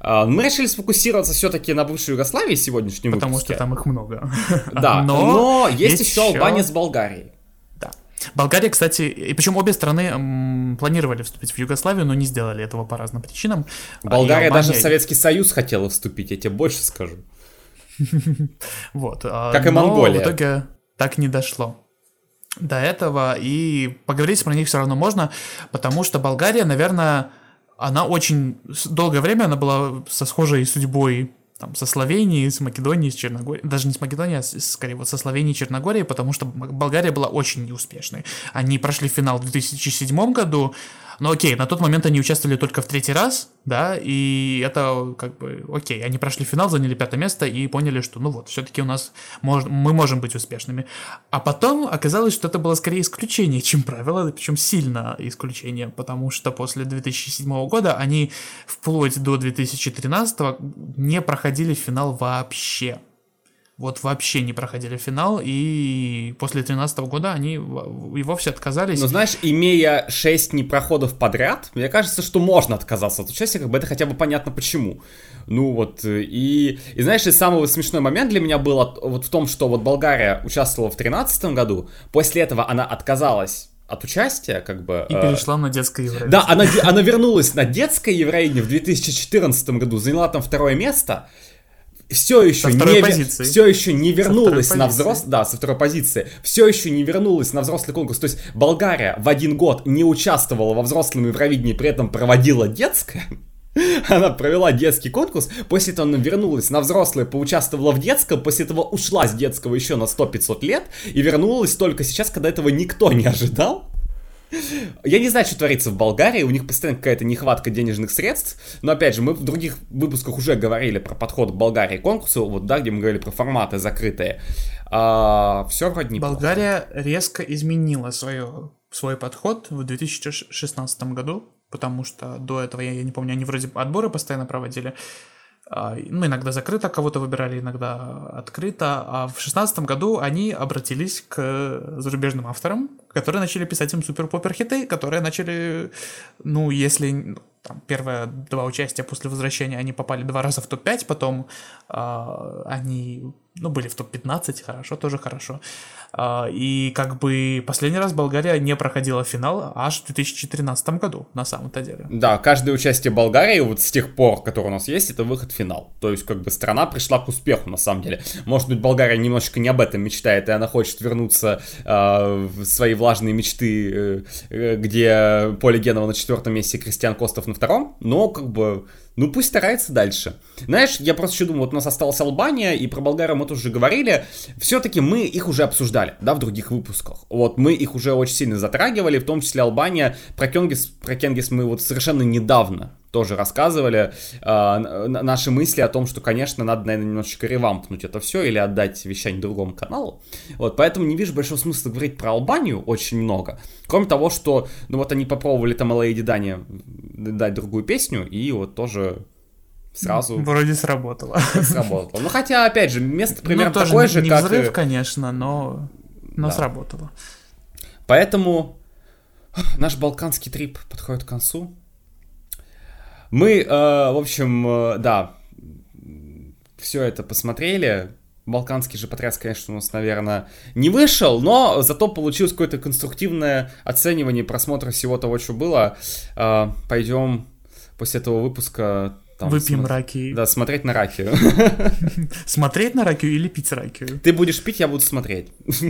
А, Мы решили сфокусироваться все-таки на бывшей Югославии сегодняшнем Потому выпуске. что там их много. Да, но, есть, есть еще Албания с Болгарией. Да. Болгария, кстати, и причем обе страны м, планировали вступить в Югославию, но не сделали этого по разным причинам. А, Болгария даже в Албания- Советский Союз хотела вступить, я тебе больше скажу. Вот. а, Как и но Монголия. в итоге так не дошло до этого, и поговорить про них все равно можно, потому что Болгария, наверное, она очень долгое время она была со схожей судьбой там, со Словенией, с Македонией, с Черногорией, даже не с Македонией, а скорее вот со Словенией и Черногорией, потому что Болгария была очень неуспешной. Они прошли финал в 2007 году, Ну окей, на тот момент они участвовали только в третий раз, да, и это как бы окей, они прошли финал, заняли пятое место и поняли, что ну вот, все-таки у нас мож, мы можем быть успешными. А потом оказалось, что это было скорее исключение, чем правило, причем сильно исключение, потому что после 2007 года они вплоть до 2013 не проходили финал вообще вот вообще не проходили финал, и после 2013 года они и вовсе отказались. Но знаешь, имея 6 непроходов подряд, мне кажется, что можно отказаться от участия, как бы это хотя бы понятно почему. Ну вот, и, и знаешь, и самый смешной момент для меня был вот в том, что вот Болгария участвовала в 2013 году, после этого она отказалась от участия, как бы... И э, перешла на детское Евровидение. Да, она, она вернулась на детское Евровидение в 2014 году, заняла там второе место, все еще не позиции. все еще не вернулась на взрослый, да, со второй позиции, все еще не вернулась на взрослый конкурс. То есть Болгария в один год не участвовала во взрослом Евровидении, при этом проводила детское. Она провела детский конкурс, после этого она вернулась на взрослое, поучаствовала в детском, после этого ушла с детского еще на 100-500 лет и вернулась только сейчас, когда этого никто не ожидал. Я не знаю, что творится в Болгарии, у них постоянно какая-то нехватка денежных средств, но опять же, мы в других выпусках уже говорили про подход к Болгарии к конкурсу, вот, да, где мы говорили про форматы закрытые. А, все вроде не Болгария резко изменила свое, свой подход в 2016 году, потому что до этого, я, я не помню, они вроде отборы постоянно проводили, ну, иногда закрыто кого-то выбирали, иногда открыто. А в шестнадцатом году они обратились к зарубежным авторам, которые начали писать им супер-попер хиты, которые начали, ну, если там, первые два участия после возвращения они попали два раза в топ-5, потом э, они, ну, были в топ-15, хорошо, тоже хорошо. Э, и как бы последний раз Болгария не проходила финал аж в 2013 году, на самом-то деле. Да, каждое участие Болгарии вот с тех пор, который у нас есть, это выход в финал. То есть как бы страна пришла к успеху, на самом деле. Может быть, Болгария немножечко не об этом мечтает, и она хочет вернуться э, в свои влажные мечты, э, где Поле Генова на четвертом месте, Кристиан Костов на втором, но как бы, ну пусть старается дальше. Знаешь, я просто еще думаю, вот у нас осталась Албания, и про Болгарию мы тоже говорили, все-таки мы их уже обсуждали, да, в других выпусках. Вот мы их уже очень сильно затрагивали, в том числе Албания, про Кенгис, про Кенгис мы вот совершенно недавно тоже рассказывали э, наши мысли о том, что, конечно, надо, наверное, немножечко ревампнуть это все или отдать вещание другому каналу. Вот, поэтому не вижу большого смысла говорить про Албанию очень много. Кроме того, что, ну вот они попробовали там Лейди Дани дать другую песню, и вот тоже сразу... Вроде сработало. Сработало. Ну, хотя, опять же, место ну, примерно ну, тоже такое же, не как... взрыв, конечно, но, но да. сработало. Поэтому наш балканский трип подходит к концу. Мы, э, в общем, э, да, все это посмотрели. Балканский же потряс, конечно, у нас, наверное, не вышел, но зато получилось какое-то конструктивное оценивание просмотра всего того, что было. Э, пойдем после этого выпуска там, Выпьем см... раки. Да, смотреть на ракию. Смотреть на ракию или пить ракию? Ты будешь пить, я буду смотреть.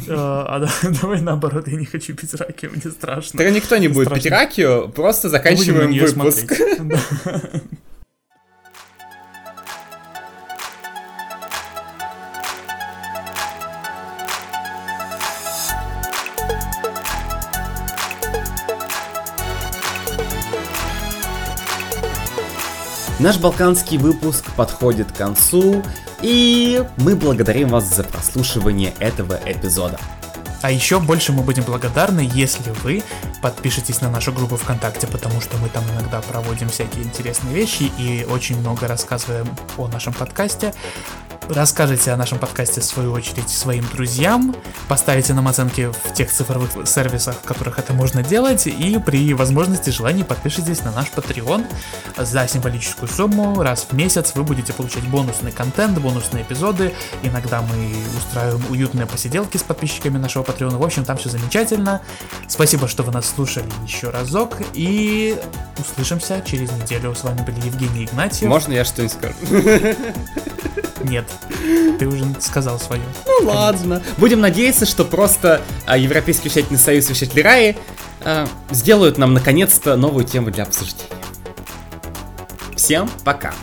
А давай наоборот, я не хочу пить ракию, мне страшно. Тогда никто не будет пить ракию, просто заканчиваем выпуск. Наш балканский выпуск подходит к концу, и мы благодарим вас за прослушивание этого эпизода. А еще больше мы будем благодарны, если вы подпишитесь на нашу группу ВКонтакте, потому что мы там иногда проводим всякие интересные вещи и очень много рассказываем о нашем подкасте. Расскажите о нашем подкасте в свою очередь своим друзьям, поставите нам оценки в тех цифровых сервисах, в которых это можно делать, и при возможности желании подпишитесь на наш Patreon за символическую сумму. Раз в месяц вы будете получать бонусный контент, бонусные эпизоды. Иногда мы устраиваем уютные посиделки с подписчиками нашего Patreon. В общем, там все замечательно. Спасибо, что вы нас слушали еще разок, и услышимся через неделю. С вами были Евгений Игнатьев. Можно я что-нибудь скажу? Нет. Ты уже сказал свое. Ну ладно. Будем надеяться, что просто а, Европейский вещательный союз и вещатели Раи а, сделают нам наконец-то новую тему для обсуждения. Всем пока.